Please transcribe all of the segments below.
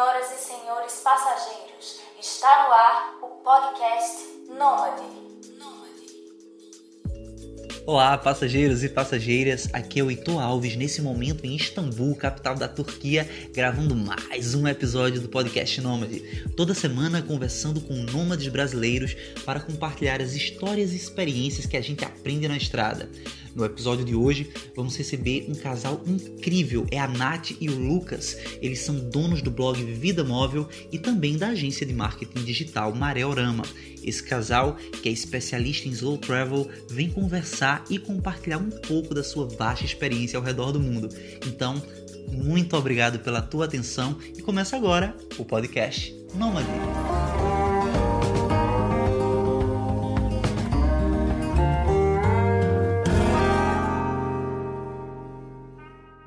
Senhoras e senhores passageiros, está no ar o podcast Nômade. Olá, passageiros e passageiras. Aqui é o Heitor Alves, nesse momento em Istambul, capital da Turquia, gravando mais um episódio do podcast Nômade. Toda semana conversando com nômades brasileiros para compartilhar as histórias e experiências que a gente aprende na estrada. No episódio de hoje, vamos receber um casal incrível, é a Nath e o Lucas. Eles são donos do blog Vida Móvel e também da agência de marketing digital Mareorama. Esse casal, que é especialista em slow travel, vem conversar e compartilhar um pouco da sua vasta experiência ao redor do mundo. Então, muito obrigado pela tua atenção e começa agora o podcast Nômade.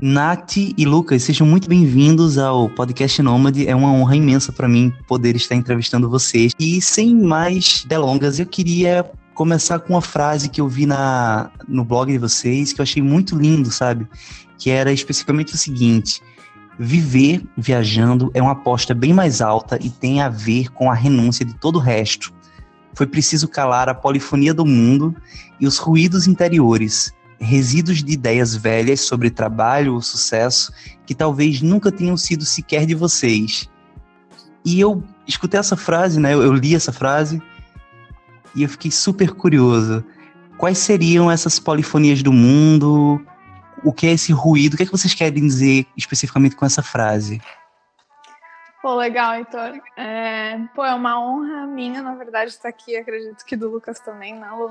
Nath e Lucas, sejam muito bem-vindos ao podcast Nômade. É uma honra imensa para mim poder estar entrevistando vocês. E sem mais delongas, eu queria começar com uma frase que eu vi na, no blog de vocês que eu achei muito lindo, sabe? Que era especificamente o seguinte: viver viajando é uma aposta bem mais alta e tem a ver com a renúncia de todo o resto. Foi preciso calar a polifonia do mundo e os ruídos interiores resíduos de ideias velhas sobre trabalho ou sucesso que talvez nunca tenham sido sequer de vocês. E eu escutei essa frase, né? Eu, li essa frase e eu fiquei super curioso. Quais seriam essas polifonias do mundo? O que é esse ruído? O que é que vocês querem dizer especificamente com essa frase? Pô, legal, Heitor. É, pô, é uma honra minha, na verdade, estar aqui. Acredito que do Lucas também, né, Lu?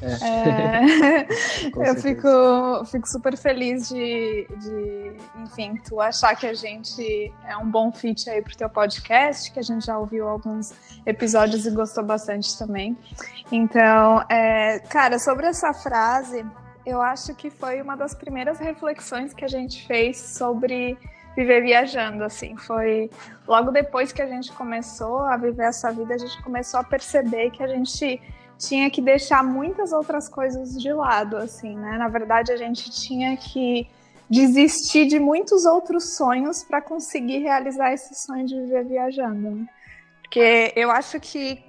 É. É, eu fico, fico super feliz de, de, enfim, tu achar que a gente é um bom fit aí pro teu podcast, que a gente já ouviu alguns episódios e gostou bastante também. Então, é, cara, sobre essa frase, eu acho que foi uma das primeiras reflexões que a gente fez sobre viver viajando, assim. Foi logo depois que a gente começou a viver essa vida, a gente começou a perceber que a gente tinha que deixar muitas outras coisas de lado, assim, né? Na verdade, a gente tinha que desistir de muitos outros sonhos para conseguir realizar esse sonho de viver viajando. Né? Porque eu acho que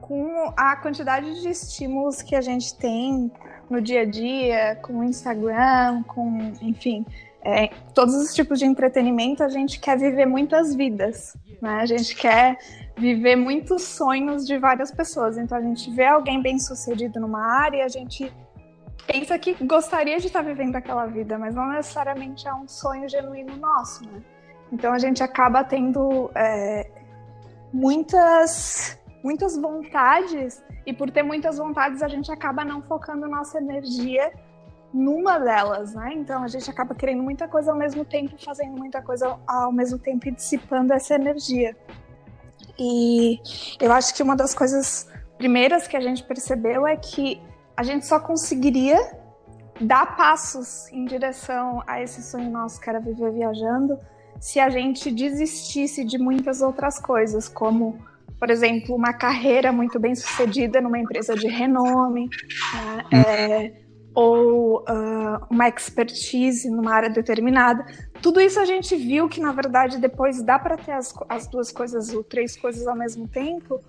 com a quantidade de estímulos que a gente tem no dia a dia, com o Instagram, com, enfim, é, todos os tipos de entretenimento, a gente quer viver muitas vidas, né? A gente quer viver muitos sonhos de várias pessoas. Então a gente vê alguém bem sucedido numa área a gente pensa que gostaria de estar vivendo aquela vida, mas não necessariamente é um sonho genuíno nosso, né? Então a gente acaba tendo é, muitas muitas vontades e por ter muitas vontades a gente acaba não focando nossa energia numa delas, né? Então a gente acaba querendo muita coisa ao mesmo tempo, fazendo muita coisa ao mesmo tempo e dissipando essa energia. E eu acho que uma das coisas primeiras que a gente percebeu é que a gente só conseguiria dar passos em direção a esse sonho nosso que era viver viajando se a gente desistisse de muitas outras coisas, como, por exemplo, uma carreira muito bem sucedida numa empresa de renome, né? é, ou uh, uma expertise numa área determinada. Tudo isso a gente viu que, na verdade, depois dá para ter as, as duas coisas ou três coisas ao mesmo tempo.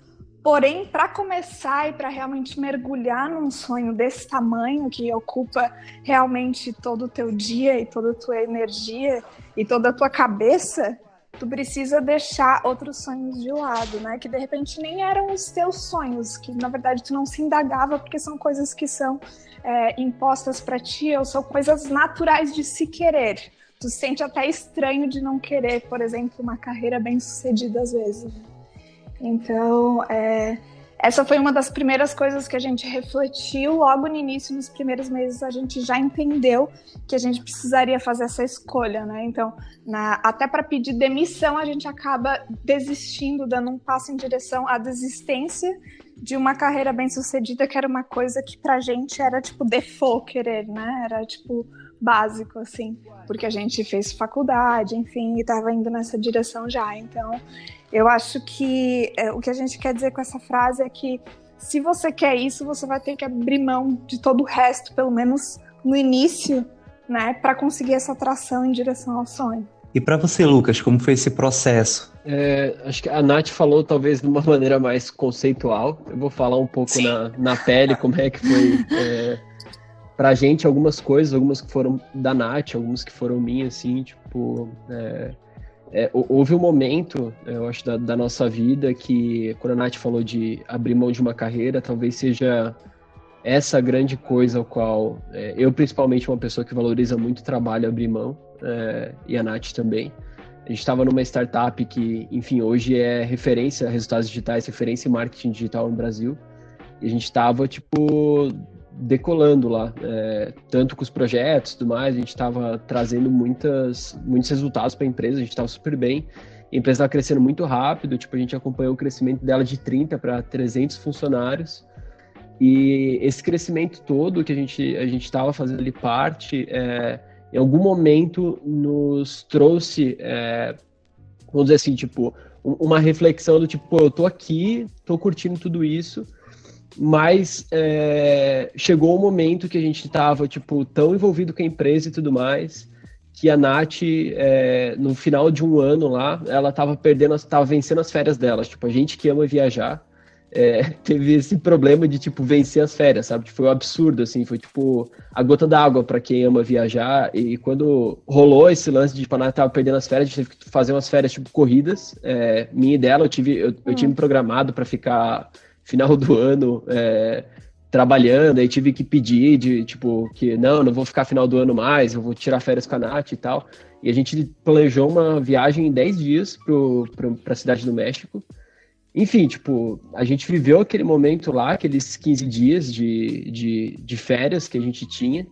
Porém, para começar e para realmente mergulhar num sonho desse tamanho, que ocupa realmente todo o teu dia e toda a tua energia e toda a tua cabeça, tu precisa deixar outros sonhos de lado, né? Que de repente nem eram os teus sonhos, que na verdade tu não se indagava porque são coisas que são é, impostas para ti ou são coisas naturais de se querer. Tu se sente até estranho de não querer, por exemplo, uma carreira bem sucedida às vezes. Então, é, essa foi uma das primeiras coisas que a gente refletiu logo no início, nos primeiros meses, a gente já entendeu que a gente precisaria fazer essa escolha, né? Então, na, até para pedir demissão, a gente acaba desistindo, dando um passo em direção à desistência de uma carreira bem sucedida, que era uma coisa que pra gente era tipo default querer, né? Era tipo básico, assim, porque a gente fez faculdade, enfim, e tava indo nessa direção já. Então, eu acho que é, o que a gente quer dizer com essa frase é que se você quer isso, você vai ter que abrir mão de todo o resto, pelo menos no início, né, para conseguir essa atração em direção ao sonho. E para você, Lucas, como foi esse processo? É, acho que a Nath falou talvez de uma maneira mais conceitual. Eu vou falar um pouco na, na pele como é que foi é, pra gente algumas coisas, algumas que foram da Nath, algumas que foram minhas, assim, tipo. É, é, houve um momento, eu acho, da, da, nossa vida que, quando a Nath falou de abrir mão de uma carreira, talvez seja essa grande coisa ao qual é, eu, principalmente, uma pessoa que valoriza muito o trabalho, abrir mão, é, e a Nath também. A gente estava numa startup que, enfim, hoje é referência, resultados digitais, referência em marketing digital no Brasil. E a gente estava, tipo, decolando lá, é, tanto com os projetos e tudo mais, a gente estava trazendo muitas, muitos resultados para a empresa, a gente estava super bem. A empresa estava crescendo muito rápido, tipo, a gente acompanhou o crescimento dela de 30 para 300 funcionários. E esse crescimento todo que a gente a gente estava fazendo ali parte, é, em algum momento nos trouxe, é, vamos dizer assim, tipo, uma reflexão do tipo, eu tô aqui, tô curtindo tudo isso, mas é, chegou o um momento que a gente estava tipo tão envolvido com a empresa e tudo mais que a Nath é, no final de um ano lá ela estava perdendo estava vencendo as férias dela. Tipo a gente que ama viajar é, teve esse problema de tipo vencer as férias sabe? Foi um absurdo assim foi tipo a gota d'água para quem ama viajar. E quando rolou esse lance de tipo a Nath estava perdendo as férias a gente teve que fazer umas férias tipo corridas. É, minha e dela eu tive eu, eu tive hum. programado para ficar final do ano é, trabalhando, aí tive que pedir de, tipo, que não, não vou ficar final do ano mais, eu vou tirar férias com a Nath e tal. E a gente planejou uma viagem em 10 dias para a cidade do México. Enfim, tipo, a gente viveu aquele momento lá, aqueles 15 dias de, de, de férias que a gente tinha.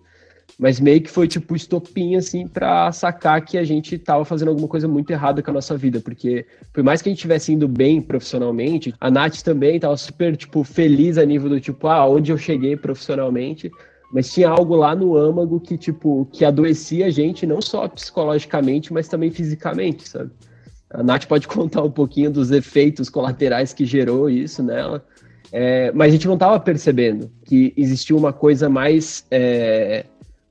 Mas meio que foi tipo estopim, assim, pra sacar que a gente tava fazendo alguma coisa muito errada com a nossa vida. Porque, por mais que a gente estivesse indo bem profissionalmente, a Nath também tava super, tipo, feliz a nível do tipo, ah, onde eu cheguei profissionalmente. Mas tinha algo lá no âmago que, tipo, que adoecia a gente, não só psicologicamente, mas também fisicamente, sabe? A Nath pode contar um pouquinho dos efeitos colaterais que gerou isso nela. É, mas a gente não estava percebendo que existia uma coisa mais é,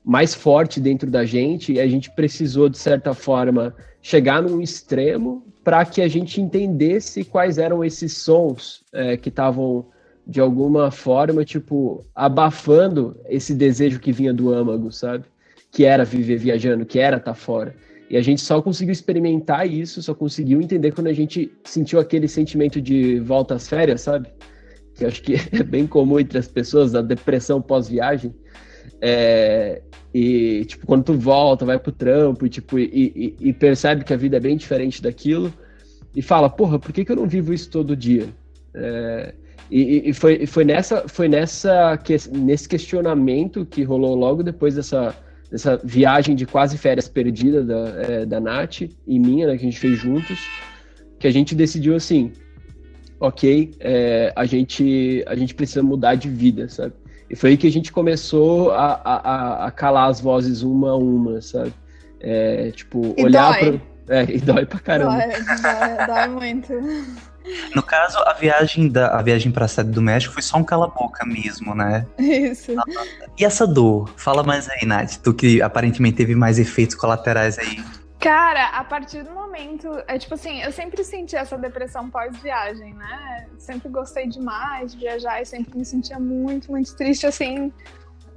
mais forte dentro da gente e a gente precisou, de certa forma, chegar num extremo para que a gente entendesse quais eram esses sons é, que estavam, de alguma forma, tipo, abafando esse desejo que vinha do âmago, sabe? Que era viver viajando, que era estar tá fora. E a gente só conseguiu experimentar isso, só conseguiu entender quando a gente sentiu aquele sentimento de volta às férias, sabe? Que eu acho que é bem comum entre as pessoas, a depressão pós-viagem. É, e, tipo, quando tu volta, vai pro trampo e, tipo, e, e, e, percebe que a vida é bem diferente daquilo e fala, porra, por que, que eu não vivo isso todo dia? É, e, e, foi, foi, nessa, foi nessa, nesse questionamento que rolou logo depois dessa, dessa viagem de quase férias perdida da, é, da Nath e minha, né, que a gente fez juntos, que a gente decidiu assim, ok, é, a, gente, a gente precisa mudar de vida, sabe? E foi aí que a gente começou a, a, a calar as vozes uma a uma, sabe? É, tipo, e olhar dói. pra. É, e dói pra caramba. Dói, dói, dói muito. No caso, a viagem da a viagem para a sede do México foi só um cala-boca mesmo, né? Isso. E essa dor? Fala mais aí, Nath. Tu que aparentemente teve mais efeitos colaterais aí. Cara, a partir do momento. É tipo assim, eu sempre senti essa depressão pós-viagem, né? Sempre gostei demais de viajar e sempre me sentia muito, muito triste, assim,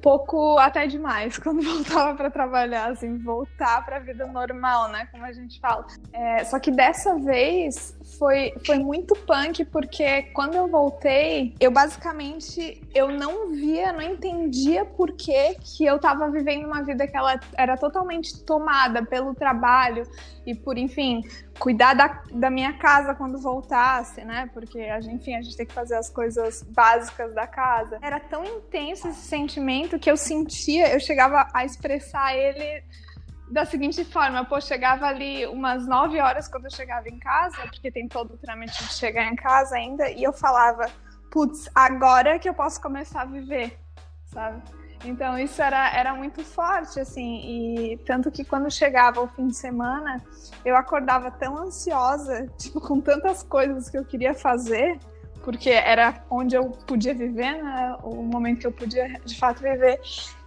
pouco até demais quando voltava para trabalhar, assim, voltar para a vida normal, né? Como a gente fala. É, só que dessa vez foi, foi muito punk, porque quando eu voltei, eu basicamente eu não via, não entendia por que, que eu tava vivendo uma vida que ela era totalmente tomada pelo trabalho e por, enfim, cuidar da, da minha casa quando voltasse, né? Porque, enfim, a gente tem que fazer as coisas básicas da casa. Era tão intenso esse sentimento que eu sentia, eu chegava a expressar ele da seguinte forma, pô, chegava ali umas 9 horas quando eu chegava em casa, porque tem todo o trâmite de chegar em casa ainda, e eu falava, putz, agora que eu posso começar a viver, sabe? Então isso era, era muito forte, assim, e tanto que quando chegava o fim de semana, eu acordava tão ansiosa, tipo, com tantas coisas que eu queria fazer, porque era onde eu podia viver, né? O momento que eu podia de fato viver,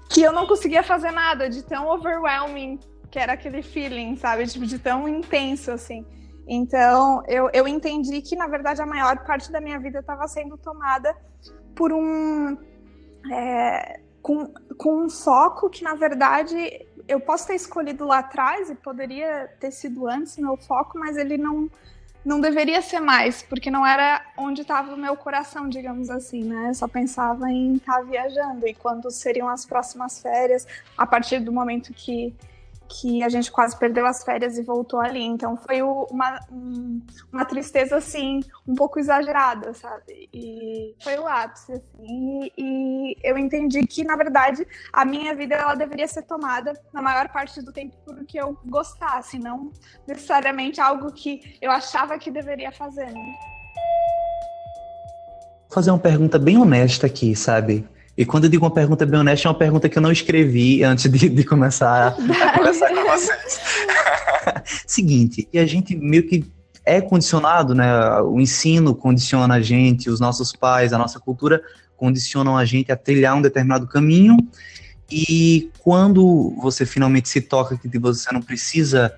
que eu não conseguia fazer nada de tão overwhelming que era aquele feeling, sabe? Tipo, de tão intenso, assim. Então, eu, eu entendi que, na verdade, a maior parte da minha vida estava sendo tomada por um. É, com, com um foco que, na verdade, eu posso ter escolhido lá atrás e poderia ter sido antes meu foco, mas ele não, não deveria ser mais, porque não era onde estava o meu coração, digamos assim, né? Eu só pensava em estar tá viajando e quando seriam as próximas férias, a partir do momento que que a gente quase perdeu as férias e voltou ali. Então foi uma, uma tristeza, assim, um pouco exagerada, sabe? E foi o ápice, assim. E, eu entendi que, na verdade, a minha vida ela deveria ser tomada na maior parte do tempo porque eu gostasse, não necessariamente algo que eu achava que deveria fazer. Né? Vou fazer uma pergunta bem honesta aqui, sabe? E quando eu digo uma pergunta bem honesta, é uma pergunta que eu não escrevi antes de, de começar a conversar com vocês. Seguinte, e a gente meio que é condicionado, né? O ensino condiciona a gente, os nossos pais, a nossa cultura condicionam a gente a trilhar um determinado caminho. E quando você finalmente se toca que você não precisa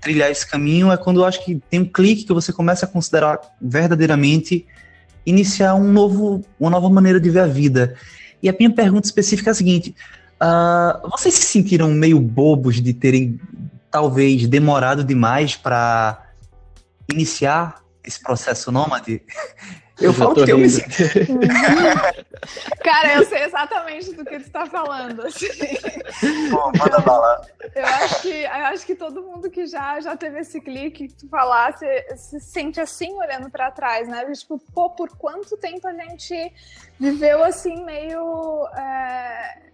trilhar esse caminho, é quando eu acho que tem um clique que você começa a considerar verdadeiramente iniciar um novo, uma nova maneira de ver a vida. E a minha pergunta específica é a seguinte: uh, vocês se sentiram meio bobos de terem talvez demorado demais para iniciar esse processo nômade? Eu, eu falo que eu me Cara, eu sei exatamente do que tu tá falando. Assim. Pô, manda bala. Eu acho que, eu acho que todo mundo que já, já teve esse clique que tu falasse se sente assim olhando para trás, né? Tipo, pô, por quanto tempo a gente viveu assim meio. É...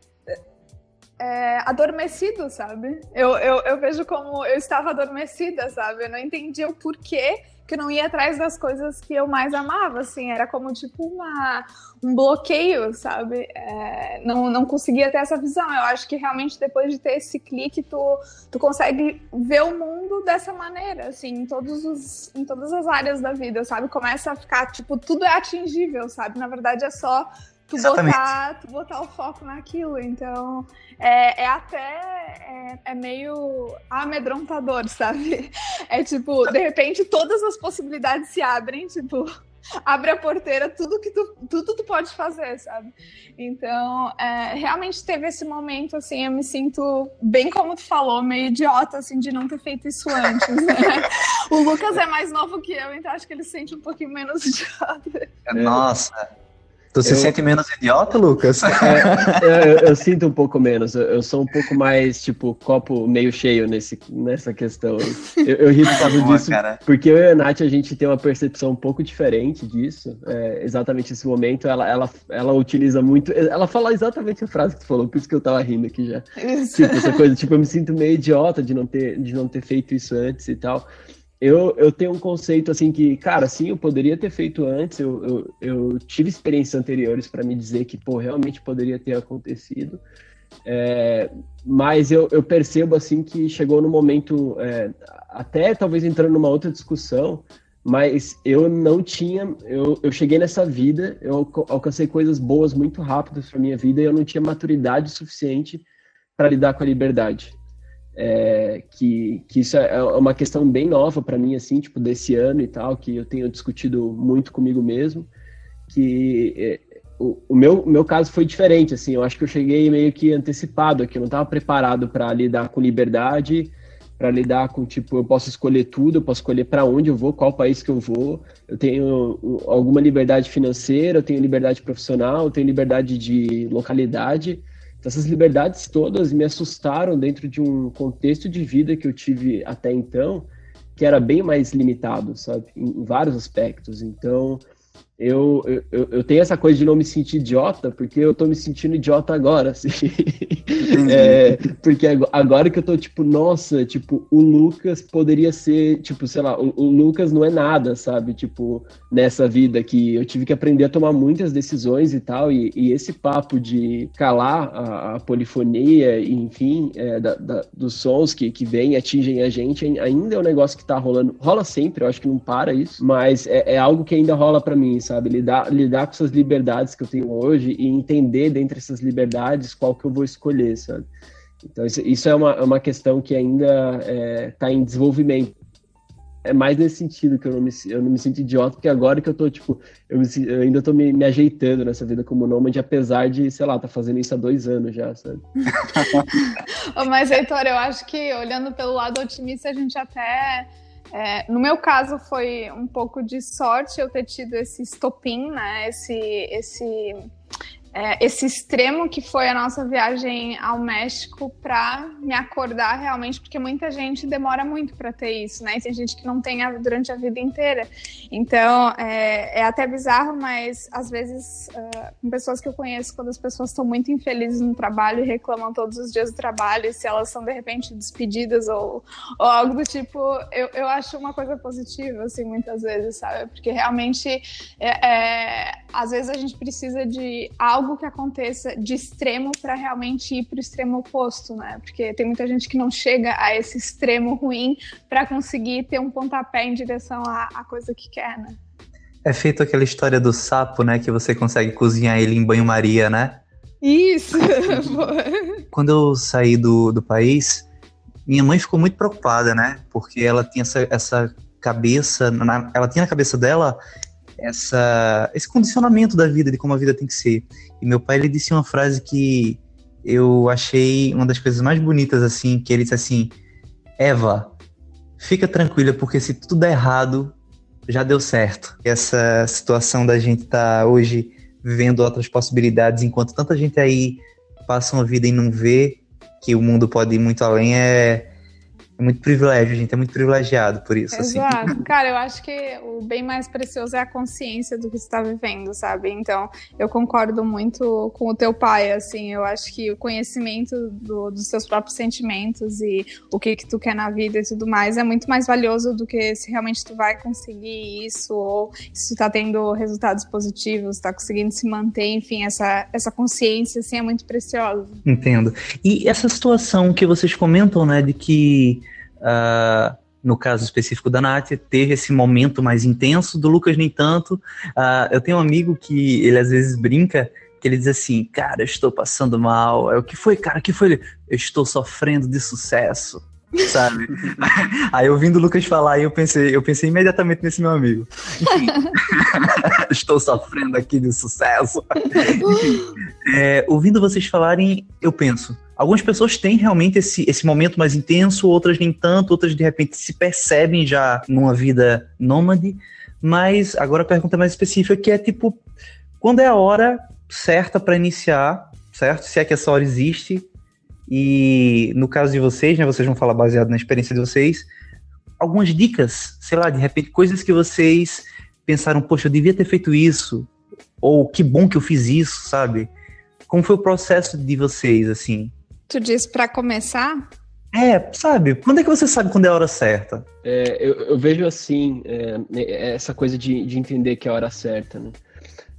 É, adormecido, sabe? Eu, eu, eu vejo como eu estava adormecida, sabe? Eu não entendia o porquê que não ia atrás das coisas que eu mais amava, assim, era como tipo uma, um bloqueio, sabe? É, não, não conseguia ter essa visão. Eu acho que realmente depois de ter esse clique, tu, tu consegue ver o mundo dessa maneira, assim, em, todos os, em todas as áreas da vida, sabe? Começa a ficar, tipo, tudo é atingível, sabe? Na verdade é só tu botar, tu botar o foco naquilo. Então, é, é até é, é, meio amedrontador, sabe? É tipo, de repente todas as possibilidades se abrem, tipo, abre a porteira, tudo que tu, tudo tu pode fazer, sabe? Então, é, realmente teve esse momento, assim, eu me sinto bem como tu falou, meio idiota, assim, de não ter feito isso antes, né? o Lucas é mais novo que eu, então acho que ele se sente um pouquinho menos idiota. Nossa, Tu se eu... sente menos idiota, Lucas? É, eu, eu, sinto um pouco menos. Eu, eu, sou um pouco mais, tipo, copo meio cheio nesse, nessa questão. Eu, eu ri por causa disso, cara. porque eu e a Nath, a gente tem uma percepção um pouco diferente disso. É, exatamente esse momento, ela, ela, ela utiliza muito... Ela fala exatamente a frase que tu falou, por isso que eu tava rindo aqui já. Isso. Tipo, essa coisa, tipo, eu me sinto meio idiota de não ter, de não ter feito isso antes e tal eu, eu tenho um conceito assim que, cara, sim, eu poderia ter feito antes, eu, eu, eu tive experiências anteriores para me dizer que, pô, realmente poderia ter acontecido. É, mas eu, eu, percebo assim que chegou no momento, é, até talvez entrando numa outra discussão, mas eu não tinha, eu, eu cheguei nessa vida, eu alcancei coisas boas muito rápidas para minha vida e eu não tinha maturidade suficiente para lidar com a liberdade é, que, que isso é, é uma questão bem nova para mim, assim, tipo, desse ano e tal, que eu tenho discutido muito comigo mesmo, que é, o, o meu, meu caso foi diferente, assim, eu acho que eu cheguei meio que antecipado aqui, eu não estava preparado para lidar com liberdade, para lidar com, tipo, eu posso escolher tudo, eu posso escolher para onde eu vou, qual país que eu vou, eu tenho alguma liberdade financeira, eu tenho liberdade profissional, eu tenho liberdade de localidade, então, essas liberdades todas me assustaram dentro de um contexto de vida que eu tive até então, que era bem mais limitado, sabe, em, vários aspectos. Então, eu, eu, eu tenho essa coisa de não me sentir idiota, porque eu tô me sentindo idiota agora, assim. é, porque agora que eu tô, tipo, nossa, tipo, o Lucas poderia ser, tipo, sei lá, o, o, Lucas não é nada, sabe? Tipo, nessa vida que eu tive que aprender a tomar muitas decisões e tal, e, e esse papo de calar a, a polifonia, enfim, é, da, da, dos sons que, que vêm e atingem a gente, ainda é um negócio que tá rolando, rola sempre, eu acho que não para isso, mas é, é algo que ainda rola para mim, sabe? Lidar, lidar com essas liberdades que eu tenho hoje e entender dentre essas liberdades qual que eu vou escolher, sabe? Então, isso, é, uma, é uma questão que ainda está é, tá em desenvolvimento. É mais nesse sentido que eu não me, eu não me sinto idiota, porque agora que eu tô, tipo, eu, me, eu ainda tô me, me, ajeitando nessa vida como nômade, apesar de, sei lá, tá fazendo isso há dois anos já, sabe? Mas, Heitor, eu acho que olhando pelo lado otimista, a gente até. É, no meu caso, foi um pouco de sorte eu ter tido esse estopim, né? Esse, esse é, esse extremo que foi a nossa viagem ao México para me acordar realmente, porque muita gente demora muito para ter isso, né? E tem gente que não tem a, durante a vida inteira. Então, é, é até bizarro, mas às vezes, uh, com pessoas que eu conheço, quando as pessoas estão muito infelizes no trabalho e reclamam todos os dias do trabalho, se elas são de repente despedidas ou, ou algo do tipo, eu, eu acho uma coisa positiva, assim, muitas vezes, sabe? Porque realmente, é, é às vezes a gente precisa de algo algo que aconteça de extremo para realmente ir para o extremo oposto, né? Porque tem muita gente que não chega a esse extremo ruim para conseguir ter um pontapé em direção à, à coisa que quer, né? É feito aquela história do sapo, né? Que você consegue cozinhar ele em banho-maria, né? Isso! Quando eu saí do, do país, minha mãe ficou muito preocupada, né? Porque ela tinha essa, essa cabeça, na, ela tinha na cabeça dela essa, esse condicionamento da vida, de como a vida tem que ser. E meu pai, ele disse uma frase que eu achei uma das coisas mais bonitas, assim, que ele disse assim, Eva, fica tranquila, porque se tudo der errado, já deu certo. Essa situação da gente estar tá hoje vivendo outras possibilidades, enquanto tanta gente aí passa uma vida e não vê que o mundo pode ir muito além, é, é muito privilégio, gente é muito privilegiado por isso. Assim. Exato. Assim. Cara, eu acho que o bem mais precioso é a consciência do que você está vivendo, sabe? Então, eu concordo muito com o teu pai, assim. Eu acho que o conhecimento do, dos seus próprios sentimentos e o que que tu quer na vida e tudo mais é muito mais valioso do que se realmente tu vai conseguir isso ou se tu tá tendo resultados positivos, tá conseguindo se manter, enfim, essa, essa consciência, assim, é muito preciosa. Entendo. E essa situação que vocês comentam, né, de que Uh, no caso específico da Nath, teve esse momento mais intenso, do Lucas nem tanto. Uh, eu tenho um amigo que ele às vezes brinca, que ele diz assim, cara, eu estou passando mal. É o que foi, cara? O que foi? Eu estou sofrendo de sucesso. Sabe? aí ouvindo o Lucas falar, eu pensei, eu pensei imediatamente nesse meu amigo. estou sofrendo aqui de sucesso. É, ouvindo vocês falarem, eu penso, Algumas pessoas têm realmente esse, esse momento mais intenso, outras nem tanto, outras de repente se percebem já numa vida nômade. Mas agora a pergunta mais específica que é tipo, quando é a hora certa para iniciar, certo? Se é que essa hora existe. E no caso de vocês, né, vocês vão falar baseado na experiência de vocês, algumas dicas, sei lá, de repente coisas que vocês pensaram, poxa, eu devia ter feito isso, ou que bom que eu fiz isso, sabe? Como foi o processo de vocês, assim? Tu diz para começar? É, sabe? Quando é que você sabe quando é a hora certa? É, eu, eu, vejo assim, é, essa coisa de, de entender que é a hora certa, né?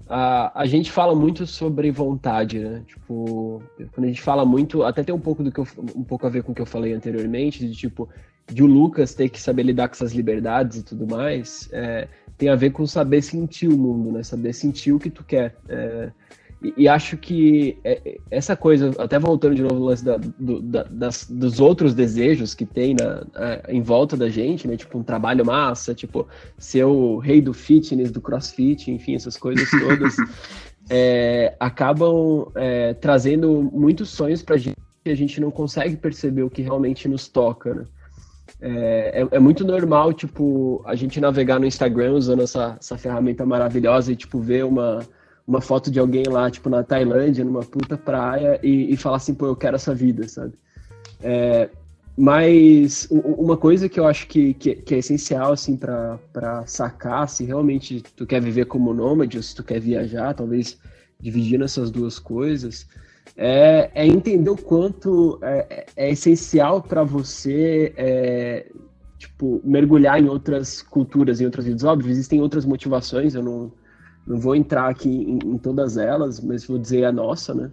A, a gente fala muito sobre vontade, né? Tipo, quando a gente fala muito, até tem um pouco do que eu, um pouco a ver com o que eu falei anteriormente, de tipo, de o Lucas ter que saber lidar com essas liberdades e tudo mais, é, tem a ver com saber sentir o mundo, né? Saber sentir o que tu quer. É, e, e, acho que é, é, essa coisa, até voltando de novo no lance da, do, da, das, dos outros desejos que tem na, em volta da gente, né? Tipo, um trabalho massa, tipo, ser o rei do fitness, do crossfit, enfim, essas coisas todas, é, acabam é, trazendo muitos sonhos pra gente que a gente não consegue perceber o que realmente nos toca, né? É, é, é, muito normal, tipo, a gente navegar no Instagram usando essa, essa ferramenta maravilhosa e, tipo, ver uma, uma foto de alguém lá, tipo, na Tailândia, numa puta praia, e, e falar assim, pô, eu quero essa vida, sabe? É, mas uma coisa que eu acho que, que, que é essencial, assim, para sacar se realmente tu quer viver como nômade ou se tu quer viajar, talvez dividindo essas duas coisas, é, é entender o quanto é, é essencial para você, é, tipo, mergulhar em outras culturas, em outras vidas. Óbvio, existem outras motivações, eu não, não vou entrar aqui em, em todas elas, mas vou dizer a nossa, né?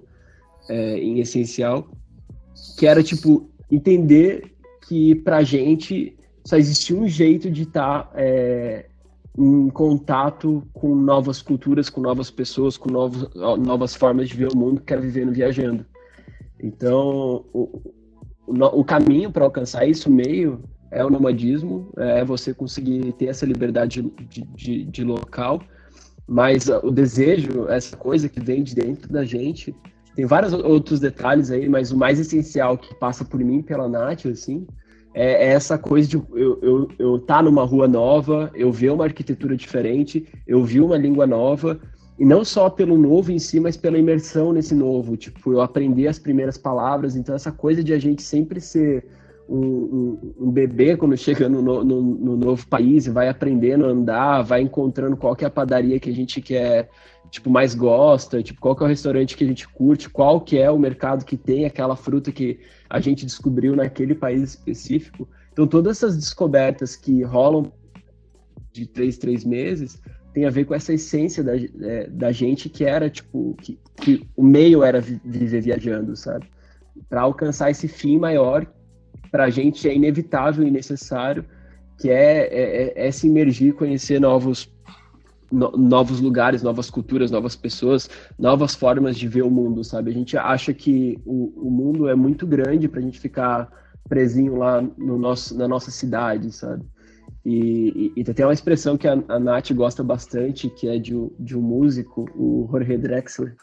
É, em essencial, que era tipo entender que pra gente só existia um jeito de estar tá, é, em contato com novas culturas, com novas pessoas, com novos, novas formas de ver o mundo, que é vivendo viajando. Então, o, o, o caminho para alcançar isso, meio, é o nomadismo, é você conseguir ter essa liberdade de, de, de local, mas o desejo, essa coisa que vem de dentro da gente, tem vários outros detalhes aí, mas o mais essencial que passa por mim, pela Nath, assim, é, é essa coisa de eu, eu, eu tá numa rua nova, eu ver uma arquitetura diferente, eu vi uma língua nova, e não só pelo novo em si, mas pela imersão nesse novo, tipo, eu aprender as primeiras palavras, então essa coisa de a gente sempre ser um, um, um bebê quando chega no, no, no, novo país e vai aprendendo a andar, vai encontrando qual que é a padaria que a gente quer, tipo, mais gosta, tipo, qual que é o restaurante que a gente curte, qual que é o mercado que tem aquela fruta que a gente descobriu naquele país específico. Então, todas essas descobertas que rolam de três, três meses tem a ver com essa essência da, é, da gente que era, tipo, que, que o meio era viver viajando, sabe? Para alcançar esse fim maior para a gente é inevitável e necessário, que é, é, é, é se imergir, conhecer novos, no, novos lugares, novas culturas, novas pessoas, novas formas de ver o mundo, sabe? A gente acha que o, o mundo é muito grande para a gente ficar presinho lá no nosso, na nossa cidade, sabe? E, e, e, tem uma expressão que a, a Nath gosta bastante, que é de, de um músico, o Jorge Drexler,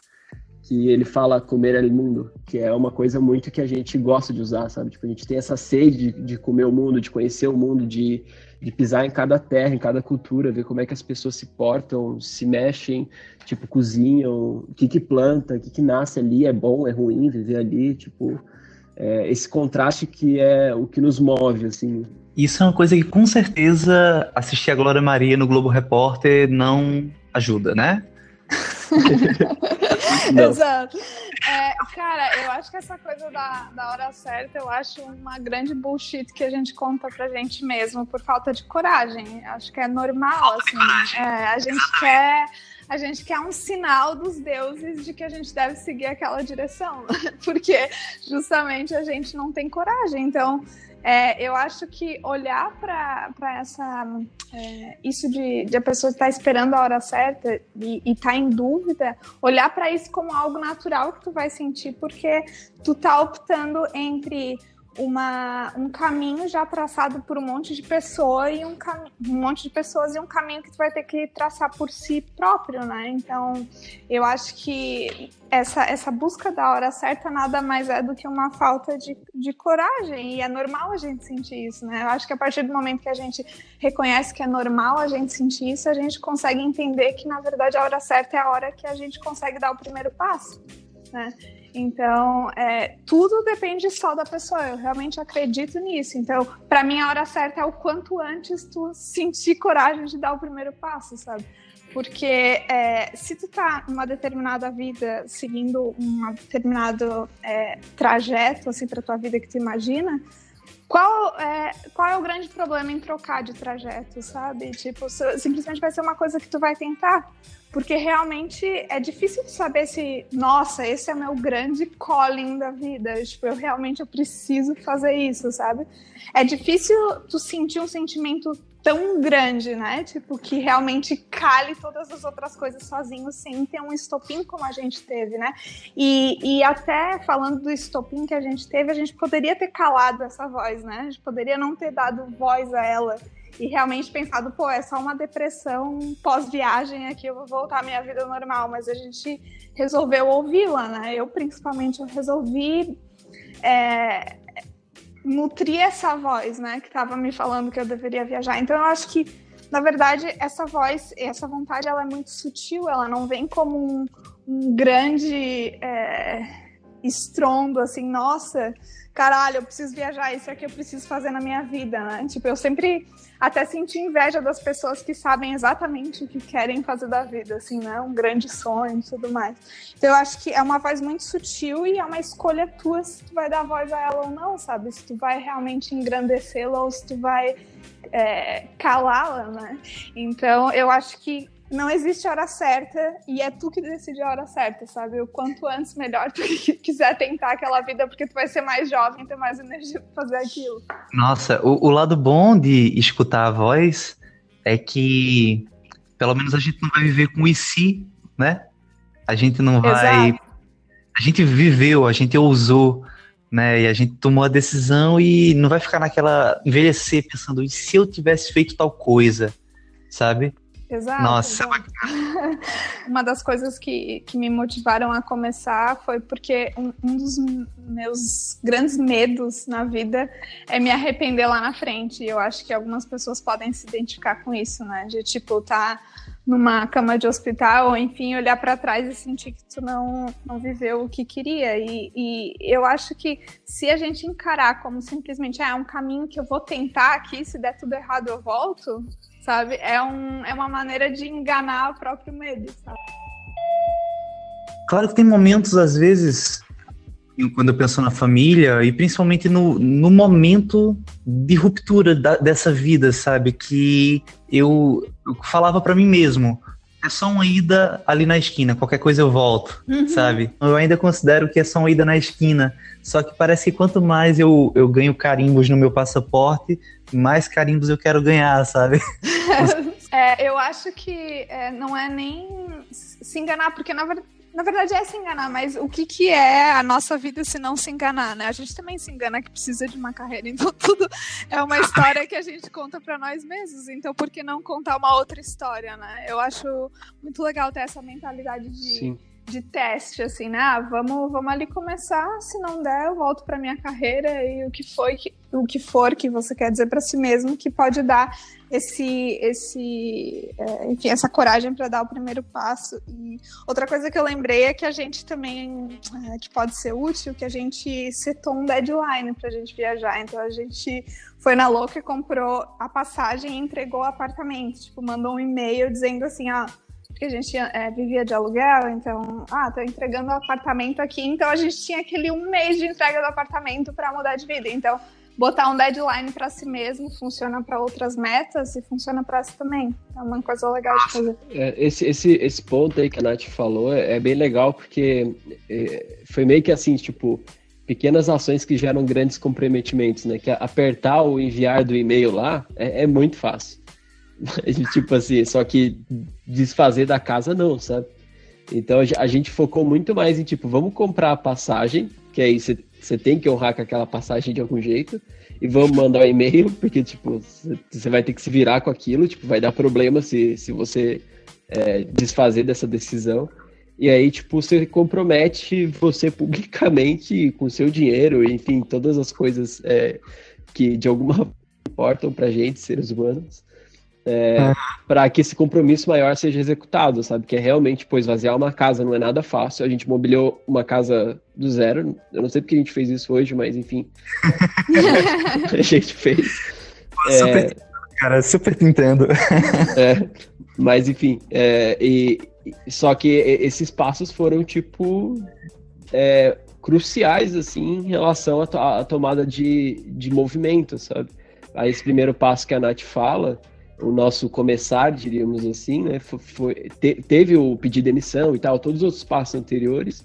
que ele fala comer el mundo, que é uma coisa muito que a gente gosta de usar, sabe? Tipo, a gente tem essa sede de, de comer o mundo, de conhecer o mundo, de, de pisar em cada terra, em cada cultura, ver como é que as pessoas se portam, se mexem, tipo, cozinham, o que que planta, o que que nasce ali, é bom, é ruim viver ali, tipo, é, esse contraste que é o que nos move, assim. Isso é uma coisa que com certeza assistir a Glória Maria no Globo Repórter não ajuda, né? Exato. É, cara, eu acho que essa coisa da, da hora certa, eu acho uma grande bullshit que a gente conta pra gente mesmo por falta de coragem. Acho que é normal, assim. É, a gente quer a gente quer um sinal dos deuses de que a gente deve seguir aquela direção, porque justamente a gente não tem coragem. Então, é, eu acho que olhar para essa é, isso de, de, a pessoa estar esperando a hora certa e estar tá em dúvida, olhar para isso como algo natural que tu vai sentir, porque tu tá optando entre uma, um caminho já traçado por um monte de pessoa e um, um monte de pessoas e um caminho que tu vai ter que traçar por si próprio, né? Então, eu acho que essa, essa busca da hora certa nada mais é do que uma falta de, de coragem e é normal a gente sentir isso, né? Eu acho que a partir do momento que a gente reconhece que é normal a gente sentir isso, a gente consegue entender que na verdade a hora certa é a hora que a gente consegue dar o primeiro passo, né? Então, é, tudo depende só da pessoa. Eu realmente acredito nisso. Então, para mim, a hora certa é o quanto antes tu sentir coragem de dar o primeiro passo, sabe? Porque é, se tu tá numa determinada vida, seguindo um determinado é, trajeto, assim, pra tua vida que tu imagina, qual é, qual é o grande problema em trocar de trajeto, sabe? Tipo, simplesmente vai ser uma coisa que tu vai tentar. Porque realmente é difícil saber se, nossa, esse é meu grande calling da vida. Tipo, eu realmente eu preciso fazer isso, sabe? É difícil tu sentir um sentimento tão grande, né? Tipo, que realmente cale todas as outras coisas sozinho, sem ter um estopim como a gente teve, né? E, e até falando do estopim que a gente teve, a gente poderia ter calado essa voz, né? A gente poderia não ter dado voz a ela e realmente pensado, pô, é só uma depressão pós-viagem aqui, eu vou voltar à minha vida normal, mas a gente resolveu ouvi-la, né? Eu, principalmente, eu resolvi é, nutrir essa voz, né, que estava me falando que eu deveria viajar. Então, eu acho que, na verdade, essa voz, essa vontade, ela é muito sutil, ela não vem como um, um grande é, estrondo, assim, nossa caralho, eu preciso viajar, isso é o que eu preciso fazer na minha vida, né? Tipo, eu sempre até senti inveja das pessoas que sabem exatamente o que querem fazer da vida, assim, né? Um grande sonho e tudo mais. Então eu acho que é uma voz muito sutil e é uma escolha tua se tu vai dar voz a ela ou não, sabe? Se tu vai realmente engrandecê-la ou se tu vai é, calá-la, né? Então eu acho que não existe hora certa e é tu que decide a hora certa, sabe? O quanto antes, melhor tu quiser tentar aquela vida, porque tu vai ser mais jovem, ter mais energia pra fazer aquilo. Nossa, o, o lado bom de escutar a voz é que pelo menos a gente não vai viver com o e si, né? A gente não vai. Exato. A gente viveu, a gente ousou, né? E a gente tomou a decisão e não vai ficar naquela envelhecer pensando, e se eu tivesse feito tal coisa, sabe? Exato. Nossa, uma das coisas que, que me motivaram a começar foi porque um, um, dos meus grandes medos na vida é me arrepender lá na frente. E eu acho que algumas pessoas podem se identificar com isso, né? De tipo, tá numa cama de hospital, ou enfim, olhar para trás e sentir que tu não, não viveu o que queria. E, e, eu acho que se a gente encarar como simplesmente ah, é um caminho que eu vou tentar aqui, se der tudo errado eu volto, sabe? É, um, é uma maneira de enganar o próprio medo, sabe? Claro que tem momentos, às vezes, quando eu penso na família, e principalmente no, no momento de ruptura da, dessa vida, sabe? Que eu, eu falava para mim mesmo, é só uma ida ali na esquina, qualquer coisa eu volto, uhum. sabe? Eu ainda considero que é só uma ida na esquina, só que parece que quanto mais eu, eu ganho carimbos no meu passaporte, mais carimbos eu quero ganhar, sabe? é, eu acho que é, não é nem se enganar, porque na verdade na verdade é se enganar, mas o que, que é a nossa vida se não se enganar, né? A gente também se engana que precisa de uma carreira, então tudo é uma história que a gente conta para nós mesmos, então por que não contar uma outra história, né? Eu acho muito legal ter essa mentalidade de. Sim de teste, assim, né? Ah, vamos, vamos ali começar, se não der, eu volto para minha carreira e o que foi que, o que for que você quer dizer para si mesmo que pode dar esse esse é, enfim essa coragem para dar o primeiro passo. E outra coisa que eu lembrei é que a gente também é, que pode ser útil que a gente setou um deadline para a gente viajar. Então a gente foi na louca e comprou a passagem e entregou o apartamento. Tipo mandou um e-mail dizendo assim ah porque a gente é, vivia de aluguel, então, ah, tô entregando o apartamento aqui, então a gente tinha aquele um mês de entrega do apartamento para mudar de vida. Então, botar um deadline para si mesmo funciona para outras metas e funciona para essa também. É uma coisa legal de fazer. É, esse, esse, esse ponto aí que a Nath falou é, é bem legal, porque é, foi meio que assim, tipo, pequenas ações que geram grandes comprometimentos, né? Que apertar o enviar do e-mail lá é, é muito fácil. tipo assim, só que desfazer da casa não, sabe? Então a gente focou muito mais em tipo, vamos comprar a passagem, que aí você tem que honrar com aquela passagem de algum jeito, e vamos mandar um e-mail, porque tipo, você vai ter que se virar com aquilo, tipo, vai dar problema se, se você é, desfazer dessa decisão. E aí, tipo, você compromete você publicamente com seu dinheiro, enfim, todas as coisas é, que de alguma forma importam pra gente, seres humanos é, é. para que esse compromisso maior seja executado, sabe? Que é realmente, pois, esvaziar uma casa não é nada fácil. A gente mobiliou uma casa do zero. Eu não sei porque a gente fez isso hoje, mas enfim. a gente fez. Super, é, cara, super entendo. é, mas enfim, é, e, só que esses passos foram, tipo, é, cruciais, assim, em relação à, à tomada de, de movimento, sabe? Aí esse primeiro passo que a Nath fala o nosso começar, diríamos assim, né? Foi, te, teve o pedido de demissão e tal, todos os outros passos anteriores,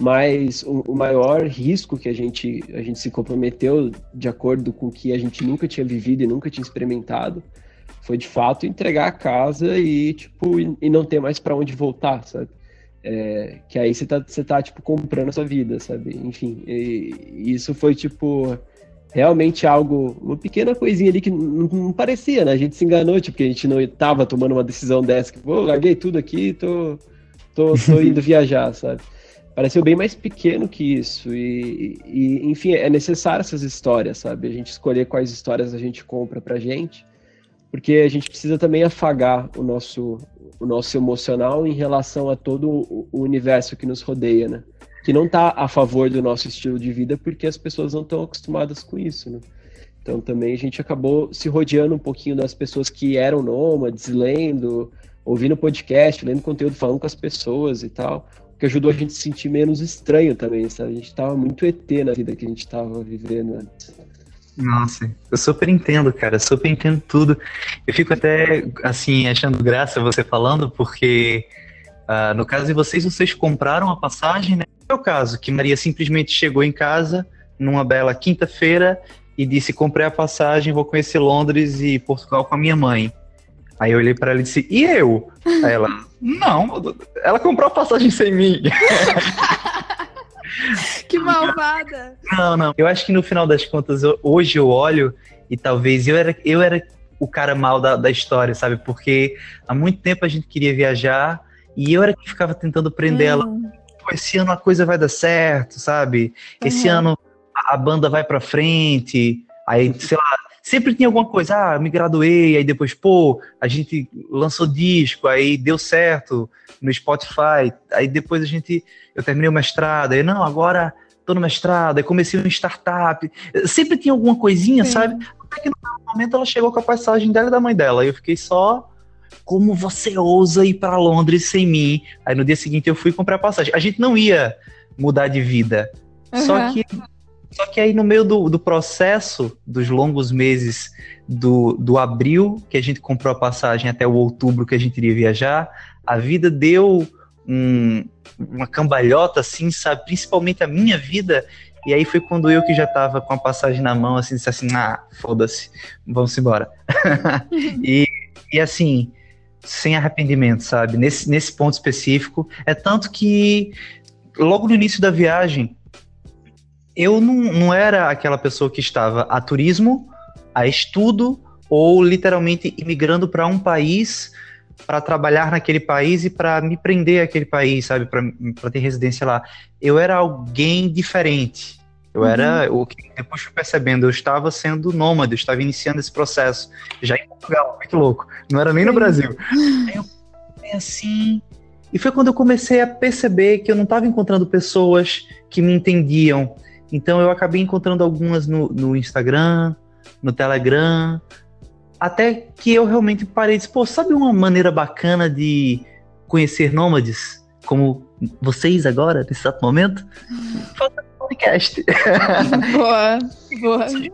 mas o, o, maior risco que a gente, a gente se comprometeu de acordo com o que a gente nunca tinha vivido e nunca tinha experimentado foi de fato entregar a casa e tipo e, e não ter mais para onde voltar, sabe? É, que aí você tá, você tá tipo comprando a sua vida, sabe? Enfim, isso foi tipo realmente algo, uma pequena coisinha ali que não, não, parecia, né? A gente se enganou, tipo, que a gente não estava tomando uma decisão dessa, que, pô, larguei tudo aqui, tô, tô, tô indo viajar, sabe? Pareceu bem mais pequeno que isso. E, e, enfim, é necessário essas histórias, sabe? A gente escolher quais histórias a gente compra pra gente, porque a gente precisa também afagar o nosso, o nosso emocional em relação a todo o universo que nos rodeia, né? Que não está a favor do nosso estilo de vida porque as pessoas não estão acostumadas com isso, né? Então também a gente acabou se rodeando um pouquinho das pessoas que eram nômades, lendo, ouvindo podcast, lendo conteúdo, falando com as pessoas e tal, o que ajudou a gente a se sentir menos estranho também, sabe? A gente estava muito ET na vida que a gente estava vivendo antes. Nossa, eu super entendo, cara, super entendo tudo. Eu fico até, assim, achando graça você falando, porque uh, no caso de vocês, vocês compraram a passagem, né? É o caso, que Maria simplesmente chegou em casa numa bela quinta-feira e disse: Comprei a passagem, vou conhecer Londres e Portugal com a minha mãe. Aí eu olhei para ela e disse: E eu? Aí ela: Não, ela comprou a passagem sem mim. que malvada! Não, não. Eu acho que no final das contas, eu, hoje eu olho e talvez eu era, eu era o cara mal da, da história, sabe? Porque há muito tempo a gente queria viajar e eu era que ficava tentando prender hum. ela. Esse ano a coisa vai dar certo, sabe? Esse uhum. ano a banda vai pra frente. Aí, sei lá, sempre tinha alguma coisa, ah, me graduei, aí depois, pô, a gente lançou disco, aí deu certo no Spotify, aí depois a gente, eu terminei o mestrado, aí não, agora tô no mestrado, aí comecei uma startup, sempre tinha alguma coisinha, Sim. sabe? Até que no momento ela chegou com a passagem dela e da mãe dela, aí eu fiquei só, como você ousa ir para Londres sem mim? Aí no dia seguinte eu fui comprar passagem. A gente não ia mudar de vida, uhum. só que só que aí no meio do, do processo dos longos meses do, do abril, que a gente comprou a passagem, até o outubro que a gente iria viajar, a vida deu um, uma cambalhota, assim, sabe? Principalmente a minha vida. E aí foi quando eu que já tava com a passagem na mão, assim, disse assim, ah, foda-se, vamos embora. e, e assim, sem arrependimento, sabe? Nesse, nesse ponto específico. É tanto que logo no início da viagem, eu não, não era aquela pessoa que estava a turismo, a estudo ou literalmente imigrando para um país para trabalhar naquele país e para me prender aquele país, sabe, para ter residência lá. Eu era alguém diferente. Eu uhum. era o que depois fui percebendo, eu estava sendo nômade, eu estava iniciando esse processo já em Portugal, muito louco. Não era nem no Brasil. Aí eu assim, e foi quando eu comecei a perceber que eu não estava encontrando pessoas que me entendiam, então eu acabei encontrando algumas no, no Instagram, no Telegram, até que eu realmente parei e disse, pô, sabe uma maneira bacana de conhecer nômades, como vocês agora, nesse exato momento? Um podcast. Boa, boa. Assim,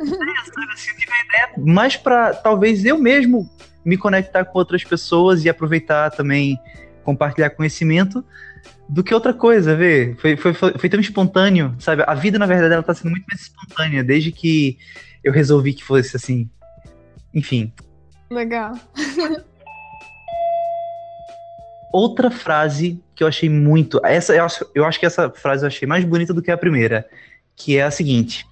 mas para talvez eu mesmo me conectar com outras pessoas e aproveitar também compartilhar conhecimento do que outra coisa, vê? Foi, foi, foi, foi, tão espontâneo, sabe? A vida, na verdade, ela tá sendo muito mais espontânea desde que eu resolvi que fosse assim. Enfim. Legal. Outra frase que eu achei muito. Essa, eu acho, eu acho que essa frase eu achei mais bonita do que a primeira. Que é a seguinte: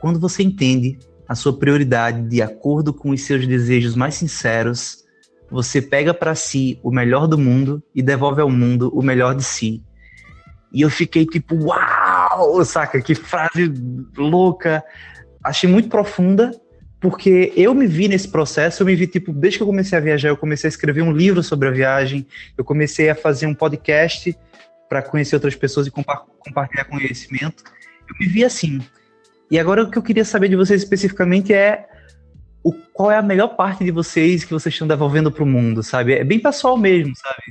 Quando você entende a sua prioridade de acordo com os seus desejos mais sinceros, você pega para si o melhor do mundo e devolve ao mundo o melhor de si. E eu fiquei tipo, uau, saca? Que frase louca. Achei muito profunda, porque eu me vi nesse processo, eu me vi, tipo, desde que eu comecei a viajar, eu comecei a escrever um livro sobre a viagem, eu comecei a fazer um podcast para conhecer outras pessoas e compa compartilhar conhecimento. Eu me vi assim. E agora o que eu queria saber de vocês especificamente é o, qual é a melhor parte de vocês que vocês estão devolvendo para o mundo, sabe? É bem pessoal mesmo, sabe?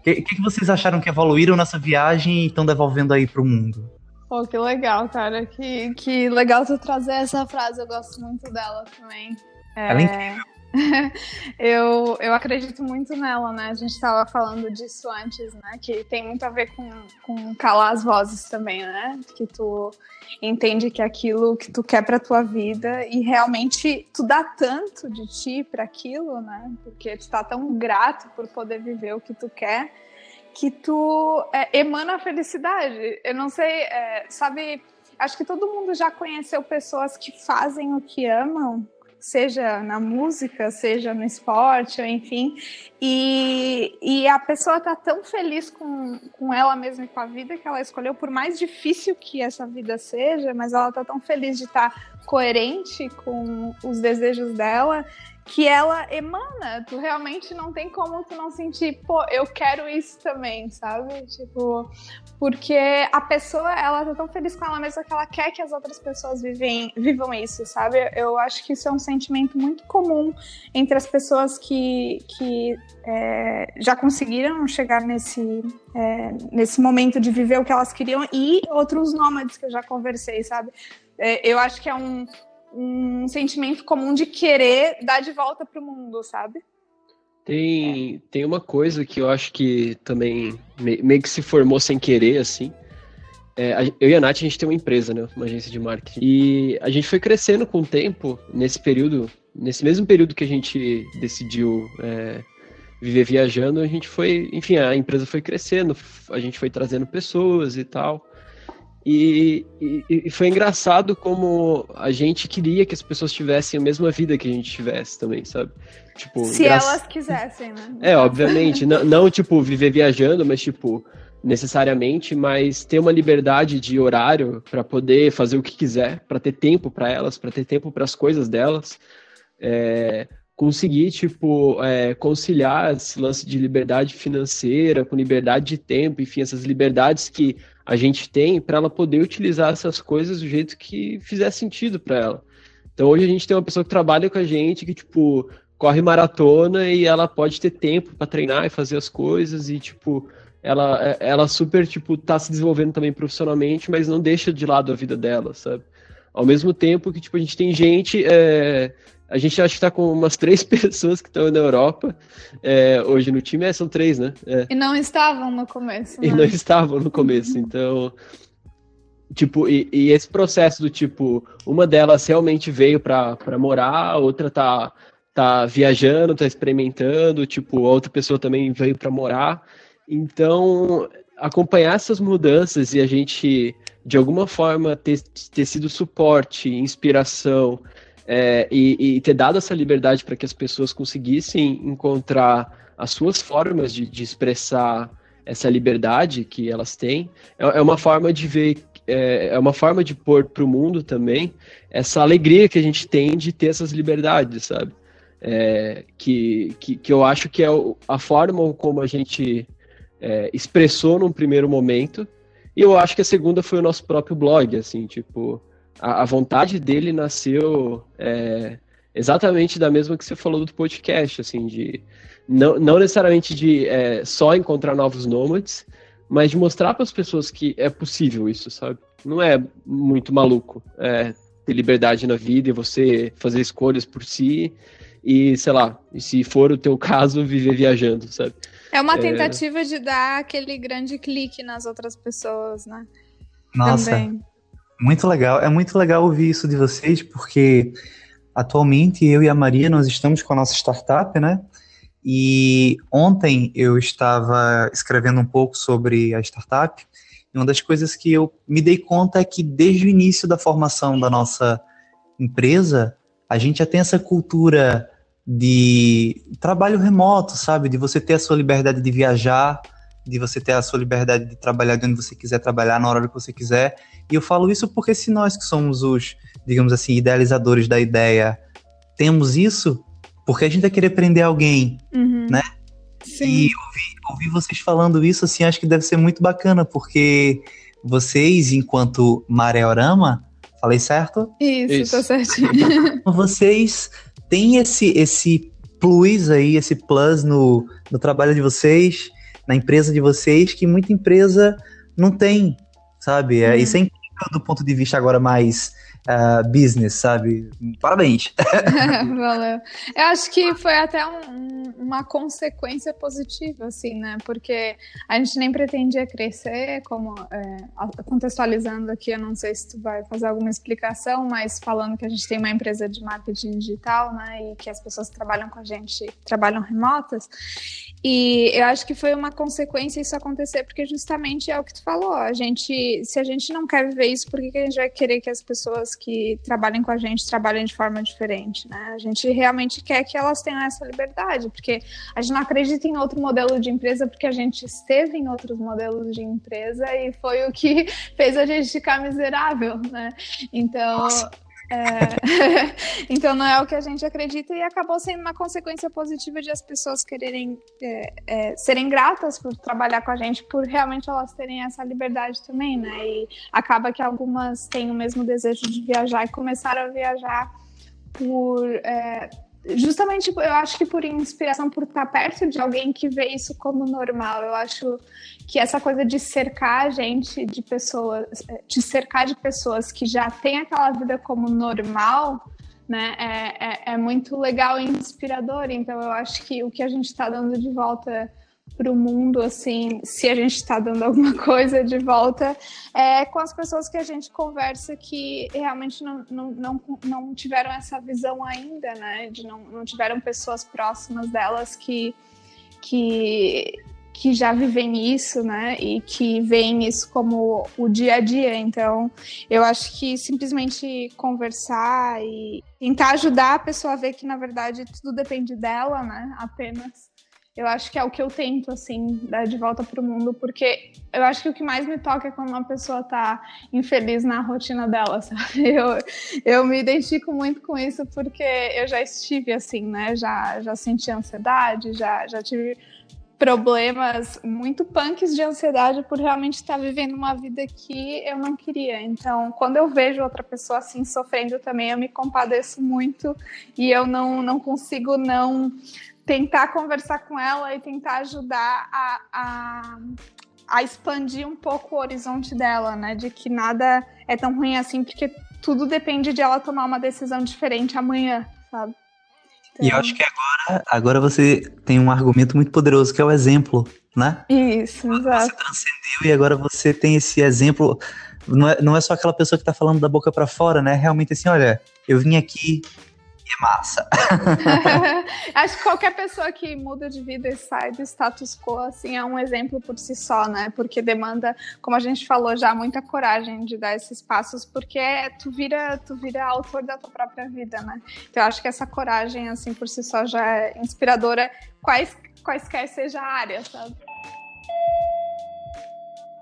O que, que, vocês acharam que evoluíram nessa viagem e estão devolvendo aí para o mundo? Pô, que legal, cara. Que, que legal tu trazer essa frase, eu gosto muito dela também. É... Ela é incrível. eu, eu acredito muito nela, né? A gente estava falando disso antes, né? Que tem muito a ver com, com calar as vozes também, né? Que tu entende que é aquilo que tu quer para tua vida e realmente tu dá tanto de ti para aquilo, né? Porque tu tá tão grato por poder viver o que tu quer que tu é, emana felicidade. Eu não sei, é, sabe? Acho que todo mundo já conheceu pessoas que fazem o que amam seja na música, seja no esporte, enfim. E, e a pessoa tá tão feliz com, com ela mesma e com a vida que ela escolheu, por mais difícil que essa vida seja, mas ela tá tão feliz de estar tá coerente com os desejos dela que ela emana. Tu realmente não tem como tu não sentir, pô, eu quero isso também, sabe? Tipo, porque a pessoa, ela tá tão feliz com ela mesma que ela quer que as outras pessoas vivem, vivam isso, sabe? Eu acho que isso é um sentimento muito comum entre as pessoas que, que é, já conseguiram chegar nesse, é, nesse momento de viver o que elas queriam e outros nômades que eu já conversei, sabe? É, eu acho que é um, um sentimento comum de querer dar de volta para o mundo, sabe? Tem, tem uma coisa que eu acho que também meio que se formou sem querer, assim. É, eu e a Nath, a gente tem uma empresa, né? Uma agência de marketing. E a gente foi crescendo com o tempo, nesse período, nesse mesmo período que a gente decidiu é, viver viajando, a gente foi, enfim, a empresa foi crescendo, a gente foi trazendo pessoas e tal. E, e, e, foi engraçado como a gente queria que as pessoas tivessem a mesma vida que a gente tivesse também, sabe? Tipo, Se gra... elas quisessem, né? É, obviamente. não, não, tipo, viver viajando, mas, tipo, necessariamente, mas ter uma liberdade de horário para poder fazer o que quiser, para ter tempo para elas, para ter tempo para as coisas delas. É, conseguir, tipo, é, conciliar esse lance de liberdade financeira com liberdade de tempo, enfim, essas liberdades que a gente tem para ela poder utilizar essas coisas do jeito que fizer sentido para ela. Então hoje a gente tem uma pessoa que trabalha com a gente que, tipo, corre maratona e ela pode ter tempo para treinar e fazer as coisas e, tipo, ela, ela super, tipo, tá se desenvolvendo também profissionalmente, mas não deixa de lado a vida dela, sabe? Ao mesmo tempo que, tipo, a gente tem gente é, a gente acha que está com umas três pessoas que estão na Europa é, hoje no time. É, são três, né? É. E não estavam no começo. Né? E não estavam no começo. Então, tipo, e, e, esse processo do tipo, uma delas realmente veio para morar, a outra tá, tá viajando, tá experimentando, tipo, a outra pessoa também veio para morar. Então, acompanhar essas mudanças e a gente, de alguma forma, ter, ter sido suporte, inspiração é, e, e, ter dado essa liberdade para que as pessoas conseguissem encontrar as suas formas de, de expressar essa liberdade que elas têm, é, é uma forma de ver, é, é uma forma de pôr para o mundo também essa alegria que a gente tem de ter essas liberdades, sabe? É, que, que, que, eu acho que é a forma como a gente é, expressou num primeiro momento, e eu acho que a segunda foi o nosso próprio blog, assim, tipo, a, a vontade dele nasceu é, exatamente da mesma que você falou do podcast, assim, de não, não necessariamente de é, só encontrar novos nômades, mas de mostrar para as pessoas que é possível isso, sabe? Não é muito maluco é, ter liberdade na vida e você fazer escolhas por si e, sei lá, e se for o teu caso, viver viajando, sabe? É uma é. tentativa é... de dar aquele grande clique nas outras pessoas, né? Nossa. Também. Muito legal. É muito legal ouvir isso de vocês, porque atualmente eu e a Maria nós estamos com a nossa startup, né? E ontem eu estava escrevendo um pouco sobre a startup. E uma das coisas que eu me dei conta é que desde o início da formação da nossa empresa, a gente já tem essa cultura de trabalho remoto, sabe? De você ter a sua liberdade de viajar, de você ter a sua liberdade de trabalhar de onde você quiser trabalhar, na hora que você quiser. E eu falo isso porque se nós que somos os, digamos assim, idealizadores da ideia, temos isso, porque a gente vai querer prender alguém, uhum. né? Sim. E ouvir, ouvir vocês falando isso, assim, acho que deve ser muito bacana, porque vocês, enquanto Mareorama, falei certo? Isso, isso. tá certinho. vocês têm esse, esse plus aí, esse plus no, no trabalho de vocês, na empresa de vocês, que muita empresa não tem, sabe? É, uhum. Isso é incrível do ponto de vista agora mais uh, business, sabe? Parabéns. Valeu. Eu acho que foi até um, uma consequência positiva, assim, né? Porque a gente nem pretendia crescer, como é, contextualizando aqui, eu não sei se tu vai fazer alguma explicação, mas falando que a gente tem uma empresa de marketing digital, né? E que as pessoas que trabalham com a gente trabalham remotas. E eu acho que foi uma consequência isso acontecer, porque justamente é o que tu falou. A gente, se a gente não quer viver isso, por que, que a gente vai querer que as pessoas que trabalhem com a gente trabalhem de forma diferente, né? A gente realmente quer que elas tenham essa liberdade, porque a gente não acredita em outro modelo de empresa porque a gente esteve em outros modelos de empresa e foi o que fez a gente ficar miserável, né? Então, Nossa. É... então não é o que a gente acredita e acabou sendo uma consequência positiva de as pessoas quererem é, é, serem gratas por trabalhar com a gente, por realmente elas terem essa liberdade também, né? E acaba que algumas têm o mesmo desejo de viajar e começaram a viajar por é, justamente eu acho que por inspiração, por estar perto de alguém que vê isso como normal. Eu acho que essa coisa de cercar a gente de pessoas, de cercar de pessoas que já têm aquela vida como normal, né, é, é, é muito legal e inspirador. Então eu acho que o que a gente está dando de volta para o mundo, assim, se a gente está dando alguma coisa de volta, é com as pessoas que a gente conversa que realmente não, não, não, não tiveram essa visão ainda, né? De não, não tiveram pessoas próximas delas que, que, que já vivem isso, né? E que veem isso como o dia a dia. Então, eu acho que simplesmente conversar e tentar ajudar a pessoa a ver que, na verdade, tudo depende dela, né? Apenas. Eu acho que é o que eu tento, assim, dar de volta para o mundo, porque eu acho que o que mais me toca é quando uma pessoa tá infeliz na rotina dela, sabe? Eu, eu me identifico muito com isso porque eu já estive assim, né? Já, já senti ansiedade, já, já tive problemas muito punks de ansiedade por realmente estar vivendo uma vida que eu não queria. Então, quando eu vejo outra pessoa assim sofrendo também, eu me compadeço muito e eu não, não consigo não tentar conversar com ela e tentar ajudar a, a, a expandir um pouco o horizonte dela, né? De que nada é tão ruim assim, porque tudo depende de ela tomar uma decisão diferente amanhã, sabe? E eu acho que agora, agora você tem um argumento muito poderoso, que é o exemplo, né? Isso, exato. Você transcendeu e agora você tem esse exemplo. Não é, não é só aquela pessoa que tá falando da boca para fora, né? Realmente assim, olha, eu vim aqui e massa. Acho que qualquer pessoa que muda de vida e sai do status quo, assim, é um exemplo por si só, né? Porque demanda, como a gente falou já, muita coragem de dar esses passos, porque tu vira, tu vira autor da tua própria vida, né? Então eu acho que essa coragem, assim, por si só já é inspiradora, quais, quaisquer seja a área, sabe?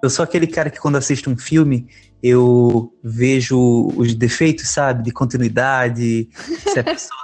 Eu sou aquele cara que quando assisto um filme, eu vejo os defeitos, sabe, de continuidade, se a pessoa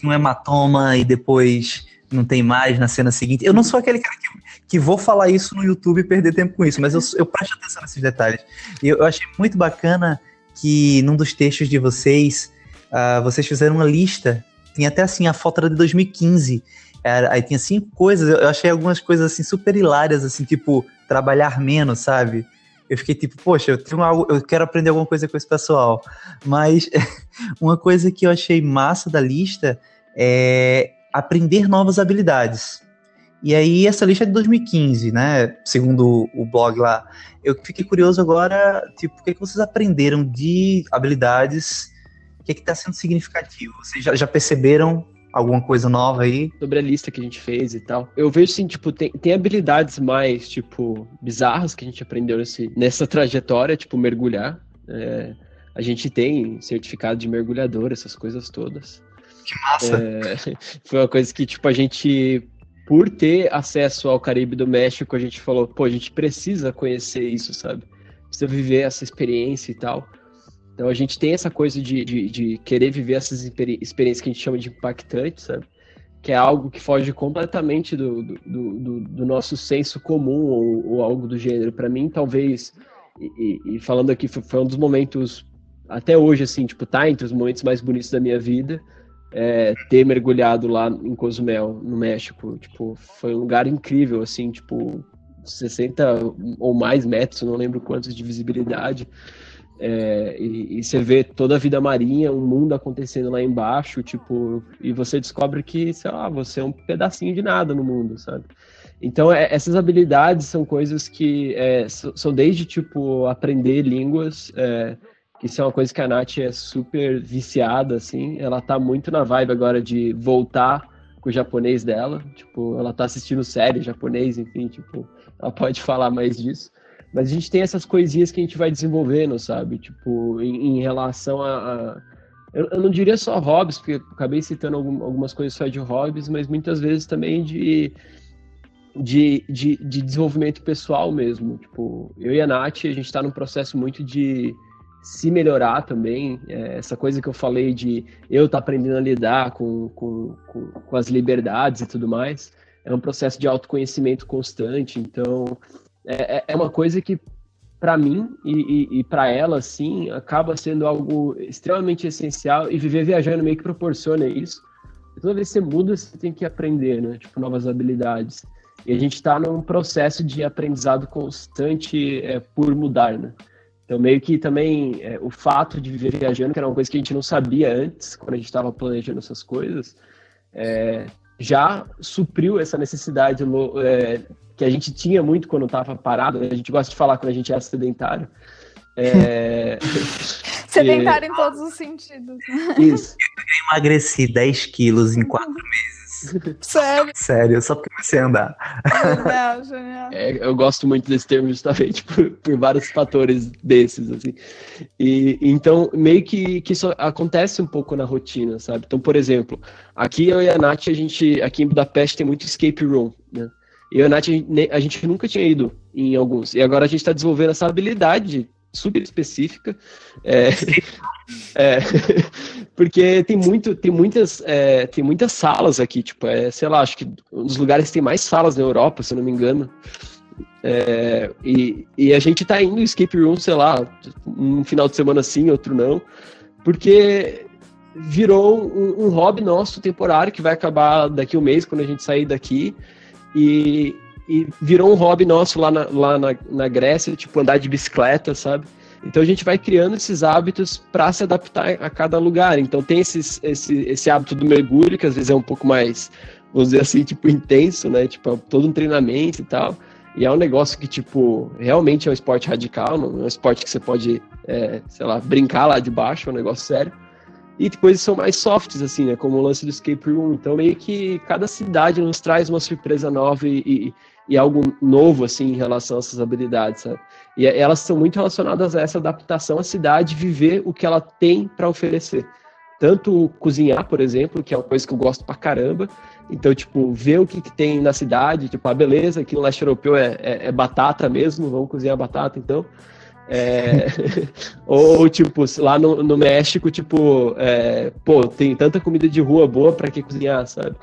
tem um hematoma e depois não tem mais na cena seguinte. Eu não sou aquele cara que, que vou falar isso no YouTube e perder tempo com isso, mas eu, eu presto atenção nesses detalhes. E eu, eu achei muito bacana que num dos textos de vocês, uh, vocês fizeram uma lista, tem até assim, a foto era de 2015, era, aí tinha cinco coisas, eu achei algumas coisas assim super hilárias, assim, tipo, trabalhar menos, sabe? Eu fiquei tipo, poxa, eu tenho algo, eu quero aprender alguma coisa com esse pessoal. Mas uma coisa que eu achei massa da lista é aprender novas habilidades. E aí essa lista é de 2015, né? Segundo o blog lá. Eu fiquei curioso agora, tipo, o que, é que vocês aprenderam de habilidades? O que é está sendo significativo? Vocês já, já perceberam alguma coisa nova aí? Sobre a lista que a gente fez e tal. Eu vejo assim, tipo, tem, tem habilidades mais, tipo, bizarras que a gente aprendeu nesse, nessa trajetória, tipo, mergulhar. É, a gente tem certificado de mergulhador, essas coisas todas. Que massa! É, foi uma coisa que, tipo, a gente, por ter acesso ao Caribe do México, a gente falou, pô, a gente precisa conhecer isso, sabe? Precisa viver essa experiência e tal. Então a gente tem essa coisa de, de, de querer viver essas experiências que a gente chama de impactantes, sabe? Que é algo que foge completamente do, do, do, do nosso senso comum ou, ou, algo do gênero. Para mim, talvez, e, e, falando aqui, foi, foi, um dos momentos, até hoje, assim, tipo, tá entre os momentos mais bonitos da minha vida, é, ter mergulhado lá em Cozumel, no México. Tipo, foi um lugar incrível, assim, tipo, 60 ou mais metros, não lembro quantos de visibilidade. É, e, e, você vê toda a vida marinha, um mundo acontecendo lá embaixo, tipo, e você descobre que, sei lá, você é um pedacinho de nada no mundo, sabe? Então, é, essas habilidades são coisas que é, são desde, tipo, aprender línguas, é, que isso é uma coisa que a Nath é super viciada, assim, ela tá muito na vibe agora de voltar com o japonês dela, tipo, ela tá assistindo série japonês, enfim, tipo, ela pode falar mais disso. Mas a gente tem essas coisinhas que a gente vai desenvolvendo, sabe? Tipo, em, em relação a. a eu, eu, não diria só hobbies, porque acabei citando algum, algumas coisas só de hobbies, mas muitas vezes também de, de, de, de, desenvolvimento pessoal mesmo. Tipo, eu e a Nath, a gente está num processo muito de se melhorar também. É, essa coisa que eu falei de eu estar tá aprendendo a lidar com, com, com, com as liberdades e tudo mais. É um processo de autoconhecimento constante. Então, é, é, é uma coisa que para mim e, e, e para ela, assim, acaba sendo algo extremamente essencial e viver viajando meio que proporciona isso. Toda vez que você muda, você tem que aprender, né? Tipo, novas habilidades. E a gente está num processo de aprendizado constante é, por mudar, né? Então, meio que também é, o fato de viver viajando, que era uma coisa que a gente não sabia antes, quando a gente estava planejando essas coisas, é, já supriu essa necessidade é, que a gente tinha muito quando estava parado. A gente gosta de falar quando a gente é sedentário. É... sedentário e... em todos os sentidos. Isso. Eu emagreci 10 quilos em 4 meses. Sério? Sério, só porque você andar. Genial, genial. É, eu gosto muito desse termo justamente por, por vários fatores desses, assim. E, então, meio que, que isso acontece um pouco na rotina, sabe? Então, por exemplo, aqui eu e a Nath, a gente, aqui em Budapeste tem muito escape room? Eu e a Nath, a gente, nunca tinha ido em alguns. E agora a gente está desenvolvendo essa habilidade super específica. É, é, porque tem muito, tem muitas, é, tem muitas salas aqui, tipo, é, sei lá, acho que um dos lugares que tem mais salas na Europa, se eu não me engano. É, e, e a gente tá indo escape room, sei lá, um final de semana sim, outro não, porque virou um, um hobby nosso temporário que vai acabar daqui um mês quando a gente sair daqui. E, e virou um hobby nosso lá na, lá na, na Grécia, tipo andar de bicicleta, sabe? Então a gente vai criando esses hábitos para se adaptar a cada lugar. Então tem esses, esse, esse hábito do mergulho, que às vezes é um pouco mais, vamos dizer assim, tipo, intenso, né? Tipo, todo um treinamento e tal. E é um negócio que, tipo, realmente é um esporte radical, não é um esporte que você pode, é, sei lá, brincar lá de baixo, é um negócio sério. E depois são mais softs, assim, né? Como o lance do escape room. Então, meio que cada cidade nos traz uma surpresa nova e, e algo novo assim em relação a essas habilidades, sabe? E elas são muito relacionadas a essa adaptação à cidade, viver o que ela tem para oferecer. Tanto cozinhar, por exemplo, que é uma coisa que eu gosto pra caramba. Então, tipo, ver o que, que tem na cidade, tipo, a ah, beleza, aqui no leste europeu é, é, é batata mesmo, vamos cozinhar batata, então. É... ou, tipo, lá no, no México, tipo, é... pô, tem tanta comida de rua boa para que cozinhar, sabe?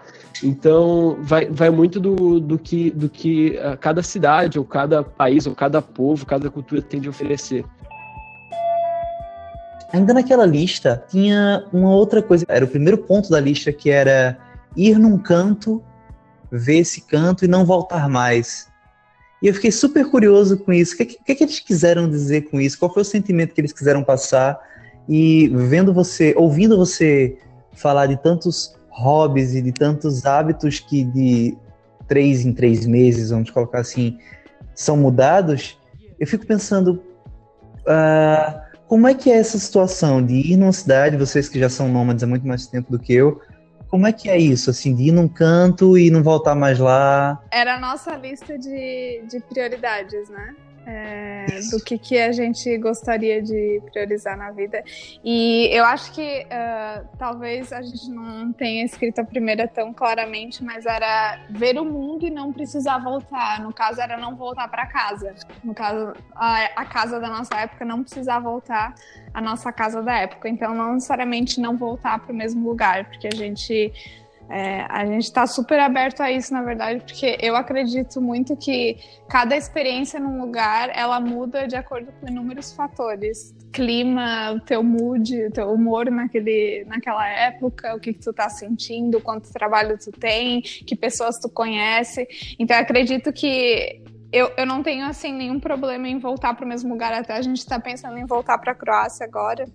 Então, vai, vai muito do, do, que, do que cada cidade, ou cada país, ou cada povo, cada cultura tem de oferecer. Ainda naquela lista, tinha uma outra coisa. Era o primeiro ponto da lista que era ir num canto, ver esse canto e não voltar mais. E eu fiquei super curioso com isso. O que, que, que eles quiseram dizer com isso? Qual foi o sentimento que eles quiseram passar? E vendo você, ouvindo você falar de tantos hobbies e de tantos hábitos que de três em três meses, vamos colocar assim, são mudados, eu fico pensando uh, como é que é essa situação de ir numa cidade, vocês que já são nômades há muito mais tempo do que eu, como é que é isso, assim, de ir num canto e não voltar mais lá? Era a nossa lista de, de prioridades, né? É, do que, que a gente gostaria de priorizar na vida. E eu acho que uh, talvez a gente não tenha escrito a primeira tão claramente, mas era ver o mundo e não precisar voltar. No caso, era não voltar para casa. No caso, a, a casa da nossa época não precisar voltar à nossa casa da época. Então, não necessariamente não voltar para o mesmo lugar, porque a gente é, a gente está super aberto a isso, na verdade, porque eu acredito muito que cada experiência num lugar ela muda de acordo com inúmeros fatores. Clima, o teu mood, o teu humor naquele, naquela época, o que, que tu está sentindo, quanto trabalho tu tem, que pessoas tu conhece. Então, eu acredito que eu, eu não tenho assim nenhum problema em voltar para o mesmo lugar. Até a gente está pensando em voltar para a Croácia agora.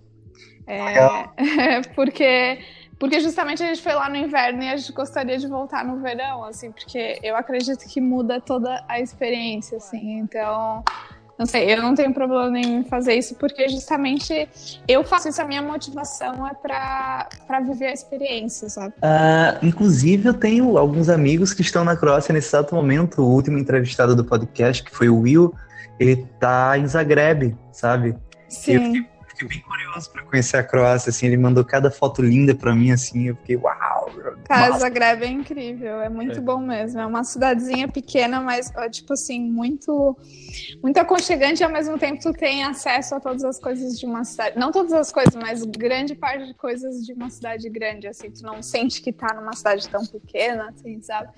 É, porque porque justamente a gente foi lá no inverno e a gente gostaria de voltar no verão, assim, porque eu acredito que muda toda a experiência, assim. Então, não sei, eu não tenho problema em fazer isso, porque justamente eu faço isso, a minha motivação é para viver a experiência, sabe? Uh, inclusive, eu tenho alguns amigos que estão na Croácia nesse exato momento. O último entrevistado do podcast, que foi o Will, ele tá em Zagreb, sabe? Sim. Eu fiquei fiquei bem curioso para conhecer a Croácia, assim, ele mandou cada foto linda para mim, assim, eu fiquei, uau! Cara, Zagreb é incrível, é muito é. bom mesmo, é uma cidadezinha pequena, mas, tipo assim, muito, muito aconchegante e ao mesmo tempo tu tem acesso a todas as coisas de uma cidade, não todas as coisas, mas grande parte de coisas de uma cidade grande, assim, tu não sente que tá numa cidade tão pequena, assim, sabe?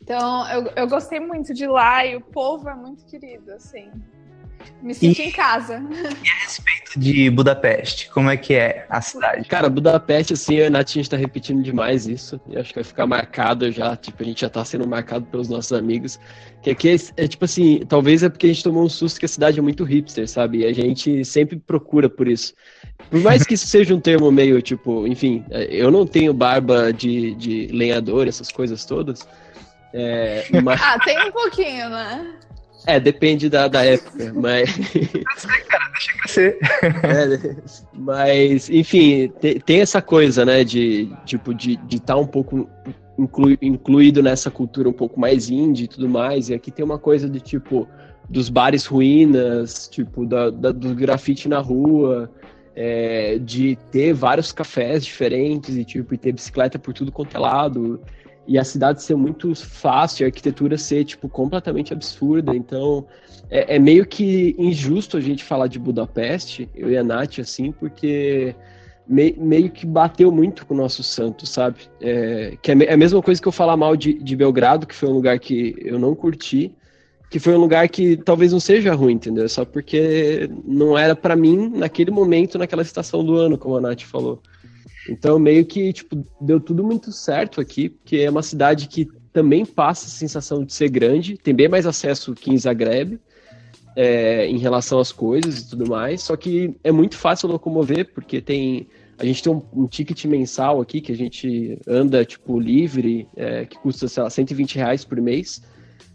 Então, eu, eu gostei muito de lá e o povo é muito querido, assim, me sinto e, em casa. E a respeito de Budapeste, como é que é a cidade? Cara, Budapeste, assim, e a Nath, a gente tá repetindo demais isso. E acho que vai ficar marcado já, tipo, a gente já tá sendo marcado pelos nossos amigos. Que aqui é, é, tipo assim, talvez é porque a gente tomou um susto que a cidade é muito hipster, sabe? E a gente sempre procura por isso. Por mais que isso seja um termo meio, tipo, enfim, eu não tenho barba de, de lenhador, essas coisas todas. É, mas... ah, tem um pouquinho, né? É, depende da, da época, mas. cara, deixa crescer. É, mas, enfim, tem, tem, essa coisa, né, de tipo, de estar de tá um pouco inclu, incluído nessa cultura um pouco mais indie e tudo mais. E aqui tem uma coisa de tipo dos bares ruínas, tipo, da, da do grafite na rua, é, de ter vários cafés diferentes e tipo, e ter bicicleta por tudo quanto é lado e a cidade ser muito fácil, a arquitetura ser, tipo, completamente absurda. Então, é, é, meio que injusto a gente falar de Budapeste, eu e a Nath, assim, porque me, meio que bateu muito com o nosso santo, sabe? É, que é, é a mesma coisa que eu falar mal de, de Belgrado, que foi um lugar que eu não curti, que foi um lugar que talvez não seja ruim, entendeu? Só porque não era para mim naquele momento, naquela estação do ano, como a Nath falou. Então, meio que, tipo, deu tudo muito certo aqui, porque é uma cidade que também passa a sensação de ser grande, tem bem mais acesso que em Zagreb, é, em relação às coisas e tudo mais, só que é muito fácil locomover, porque tem... A gente tem um, um ticket mensal aqui, que a gente anda, tipo, livre, é, que custa, sei lá, 120 reais por mês,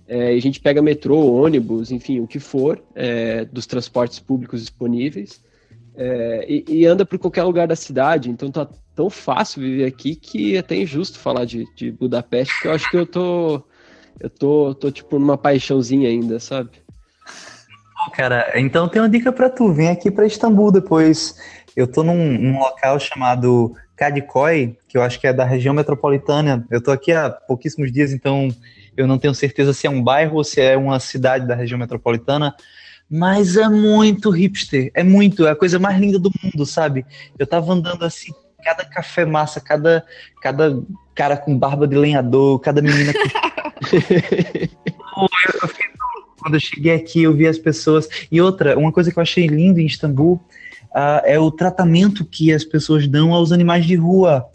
é, a gente pega metrô, ônibus, enfim, o que for, é, dos transportes públicos disponíveis, é, e, e, anda por qualquer lugar da cidade, então tá tão fácil viver aqui que é até injusto falar de, de Budapeste, que eu acho que eu tô, eu tô, tô tipo numa paixãozinha ainda, sabe? Cara, então tem uma dica para tu, vem aqui para Istambul depois. Eu tô num, num local chamado Kadikoy, que eu acho que é da região metropolitana. Eu tô aqui há pouquíssimos dias, então eu não tenho certeza se é um bairro ou se é uma cidade da região metropolitana, mas é muito hipster, é muito, é a coisa mais linda do mundo, sabe? Eu tava andando assim, cada café massa, cada, cada cara com barba de lenhador, cada menina eu. Quando eu cheguei aqui, eu vi as pessoas. E outra, uma coisa que eu achei lindo em Istambul uh, é o tratamento que as pessoas dão aos animais de rua.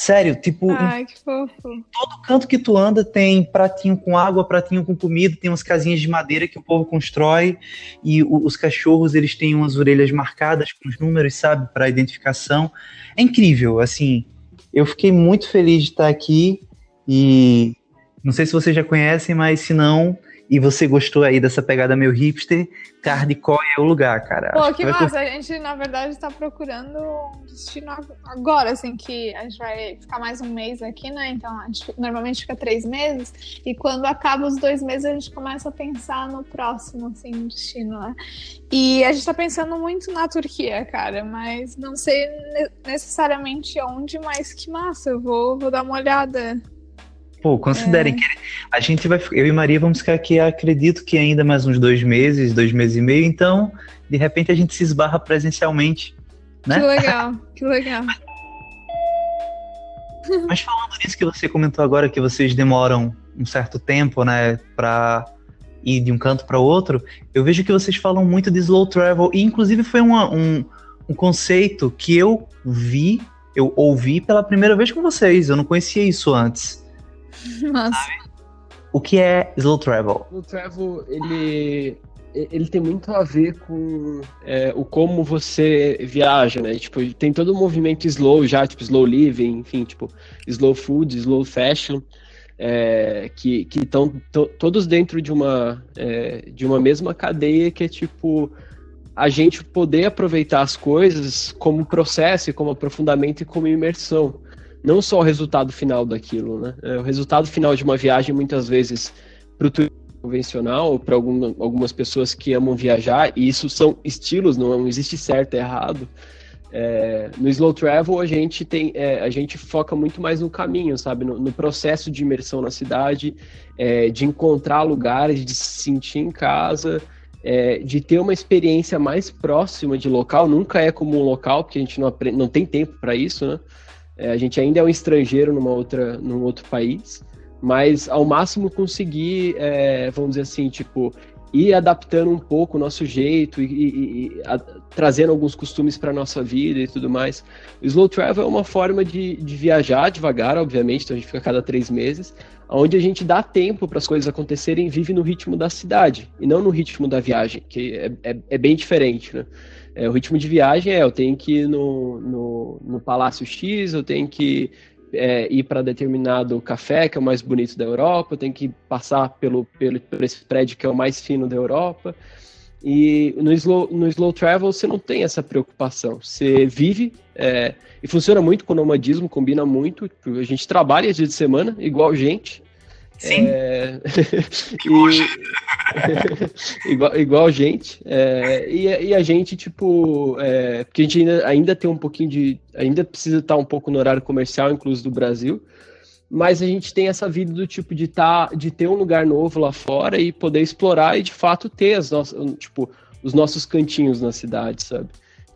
Sério, tipo, Ai, que fofo. todo canto que tu anda tem pratinho com água, pratinho com comida, tem umas casinhas de madeira que o povo constrói e o, os cachorros, eles têm umas orelhas marcadas com os números, sabe, para identificação. É incrível, assim. Eu fiquei muito feliz de estar aqui e não sei se vocês já conhecem, mas se não, e você gostou aí dessa pegada meio hipster, Cardicó é o lugar, cara. Pô, que, que massa. Vai... A gente, na verdade, está procurando um destino agora, assim, que a gente vai ficar mais um mês aqui, né? Então, a gente normalmente fica três meses. E quando acaba os dois meses, a gente começa a pensar no próximo, assim, destino, né? E a gente está pensando muito na Turquia, cara, mas não sei necessariamente onde, mas que massa. Eu vou, vou dar uma olhada Pô, considerem é. que a gente vai. Eu e Maria vamos ficar aqui, acredito que ainda mais uns dois meses, dois meses e meio, então, de repente, a gente se esbarra presencialmente. Né? Que legal, que legal. Mas falando nisso que você comentou agora, que vocês demoram um certo tempo, né, pra ir de um canto para outro, eu vejo que vocês falam muito de slow travel, e inclusive foi uma, um, um conceito que eu vi, eu ouvi pela primeira vez com vocês, eu não conhecia isso antes. Nossa. O que é slow travel? Slow travel, ele, ele tem muito a ver com é, o como você viaja, né? Tipo, tem todo o um movimento slow já, tipo slow living, enfim, tipo slow food, slow fashion, é, que estão todos dentro de uma é, de uma mesma cadeia que é tipo a gente poder aproveitar as coisas como processo, como aprofundamento e como imersão não só o resultado final daquilo, né? É, o resultado final de uma viagem, muitas vezes, para o convencional, para algum, algumas pessoas que amam viajar, e isso são estilos, não, existe certo e errado. É, no slow travel a gente tem é, a gente foca muito mais no caminho sabe no, no processo de imersão na cidade é, de encontrar lugares de se sentir em casa é, de ter uma experiência mais próxima de local nunca é como um local porque a gente não, aprende, não tem tempo para isso né é, a gente ainda é um estrangeiro numa outra, num outro país, mas ao máximo conseguir, é, vamos dizer assim, tipo, ir adaptando um pouco o nosso jeito e, e, e a, trazendo alguns costumes para nossa vida e tudo mais. O slow travel é uma forma de, de viajar devagar, obviamente, então a gente fica a cada três meses, onde a gente dá tempo para as coisas acontecerem vive no ritmo da cidade e não no ritmo da viagem, que é, é, é bem diferente, né? É, o ritmo de viagem é, eu tenho que ir no, no, no Palácio X, eu tenho que é, ir para determinado café, que é o mais bonito da Europa, eu tenho que passar pelo, pelo, por esse prédio que é o mais fino da Europa. E no slow, no slow travel você não tem essa preocupação. Você vive é, e funciona muito com o nomadismo, combina muito. A gente trabalha dia de semana, igual gente. Sim. É... e... igual, igual gente. É... E, e, a gente, tipo, é... porque a gente ainda, ainda tem um pouquinho de. Ainda precisa estar um pouco no horário comercial, incluso do Brasil. Mas a gente tem essa vida do tipo de tá, de ter um lugar novo lá fora e poder explorar e de fato ter as nossas, tipo, os nossos cantinhos na cidade, sabe?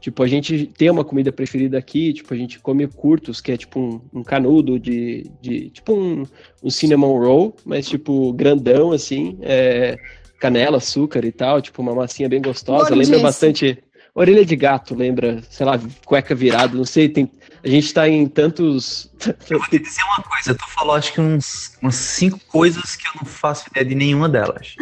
Tipo, a gente tem uma comida preferida aqui, tipo, a gente come curtos, que é tipo um, um canudo de, de. Tipo um, um cinnamon roll, mas tipo grandão, assim, é, canela, açúcar e tal, tipo uma massinha bem gostosa. Lembra bastante. Orelha de gato, lembra, sei lá, cueca virada, não sei, tem, a gente tá em tantos. Eu vou te dizer uma coisa, tu falou acho que uns, umas cinco coisas que eu não faço ideia de nenhuma delas.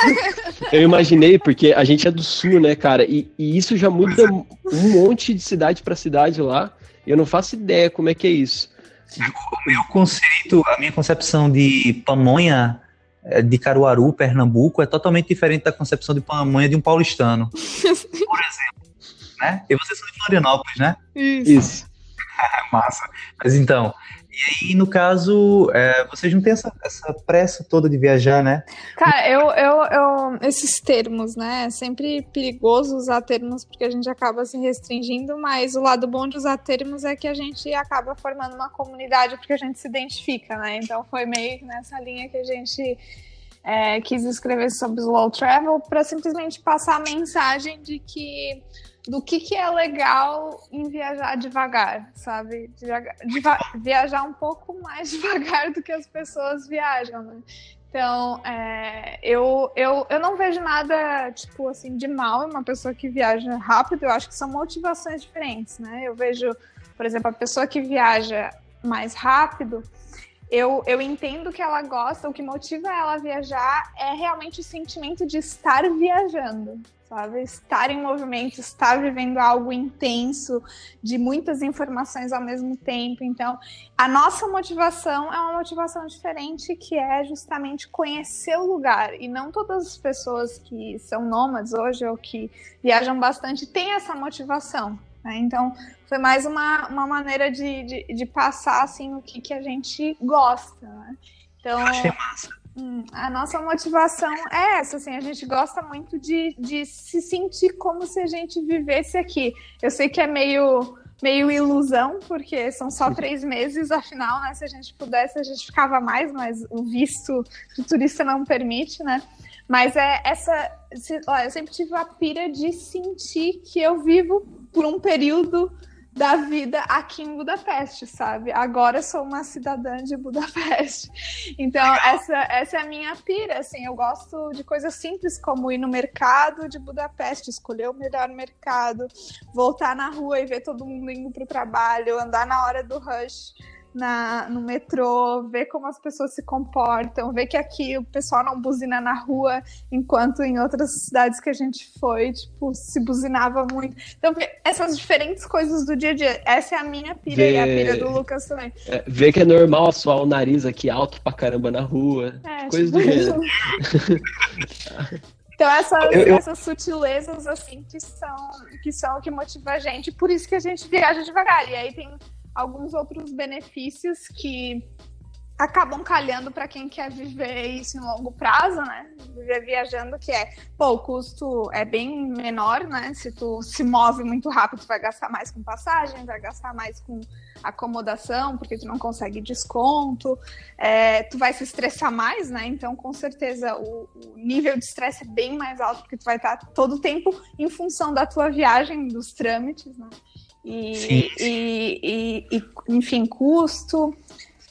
eu imaginei, porque a gente é do sul, né, cara? E, e isso já muda um monte de cidade para cidade lá. E eu não faço ideia como é que é isso. O meu conceito, a minha concepção de pamonha é, de Caruaru, Pernambuco, é totalmente diferente da concepção de pamonha de um paulistano. Por exemplo. Né? E vocês são de Florianópolis, né? Isso. Isso. Massa. Mas então, e aí, no caso, é, vocês não têm essa, essa, pressa toda de viajar, né? Cara, eu, eu, eu, esses termos, né? É sempre perigoso usar termos porque a gente acaba se restringindo, mas o lado bom de usar termos é que a gente acaba formando uma comunidade porque a gente se identifica, né? Então foi meio nessa linha que a gente é, quis escrever sobre slow travel para simplesmente passar a mensagem de que do que, que é legal em viajar devagar, sabe? Viajar um pouco mais devagar do que as pessoas viajam, né? Então, é, eu, eu, eu não vejo nada, tipo, assim, de mal em uma pessoa que viaja rápido. Eu acho que são motivações diferentes, né? Eu vejo, por exemplo, a pessoa que viaja mais rápido, eu, eu entendo que ela gosta, o que motiva ela a viajar é realmente o sentimento de estar viajando, sabe? Estar em movimento, estar vivendo algo intenso, de muitas informações ao mesmo tempo. Então, a nossa motivação é uma motivação diferente, que é justamente conhecer o lugar. E não todas as pessoas que são nômades hoje ou que viajam bastante têm essa motivação. Né? Então, foi mais uma, uma maneira de, de, de passar assim, o que, que a gente gosta. Né? Então, achei massa a nossa motivação é essa, assim, a gente gosta muito de, de se sentir como se a gente vivesse aqui. Eu sei que é meio, meio ilusão, porque são só três meses, afinal, né? Se a gente pudesse, a gente ficava mais, mas o visto do turista não permite, né? Mas é essa. Se, ó, eu sempre tive a pira de sentir que eu vivo por um período da vida aqui em Budapeste, sabe? Agora sou uma cidadã de Budapeste. Então, essa, essa é a minha pira, assim, eu gosto de coisas simples como ir no mercado de Budapeste, escolher o melhor mercado, voltar na rua e ver todo mundo indo para o trabalho, andar na hora do rush na, no metrô, ver como as pessoas se comportam, ver que aqui o pessoal não buzina na rua, enquanto em outras cidades que a gente foi, tipo, se buzinava muito. Então, essas diferentes coisas do dia a dia. Essa é a minha pira ver... e a pira do Lucas também. É, ver que é normal suar o nariz aqui alto pra caramba na rua. É, coisas tipo do gênero. Então, essas, eu, eu... essas sutilezas, assim, que são, que são o que motiva a gente, por isso que a gente viaja devagar. E aí tem alguns outros benefícios que acabam calhando para quem quer viver isso em longo prazo, né? Viver viajando, que é, pô, o custo é bem menor, né? Se tu se move muito rápido, tu vai gastar mais com passagem, vai gastar mais com acomodação, porque tu não consegue desconto, é, tu vai se estressar mais, né? Então, com certeza, o, o nível de estresse é bem mais alto, porque tu vai estar todo o tempo em função da tua viagem, dos trâmites, né? E, sim, sim. E, e, e, enfim, custo.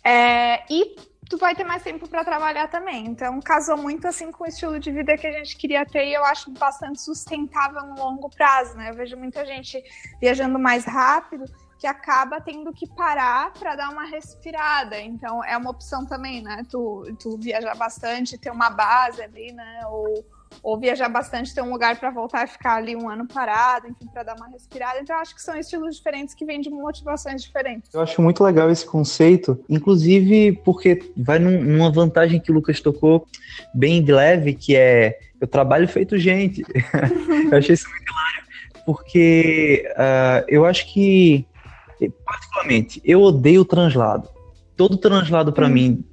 É, e tu vai ter mais tempo para trabalhar também. Então, casou muito assim com o estilo de vida que a gente queria ter e eu acho bastante sustentável no longo prazo, né? Eu vejo muita gente viajando mais rápido que acaba tendo que parar para dar uma respirada. Então, é uma opção também, né? Tu, tu viajar bastante, ter uma base ali, né? Ou ou viajar bastante, ter um lugar para voltar e ficar ali um ano parado, enfim, para dar uma respirada. Então, acho que são estilos diferentes que vêm de motivações diferentes. Eu acho muito legal esse conceito, inclusive porque vai num, numa vantagem que o Lucas tocou bem de leve, que é eu trabalho feito gente. eu achei isso muito hilário, porque uh, eu acho que, particularmente, eu odeio o translado. Todo translado para hum. mim,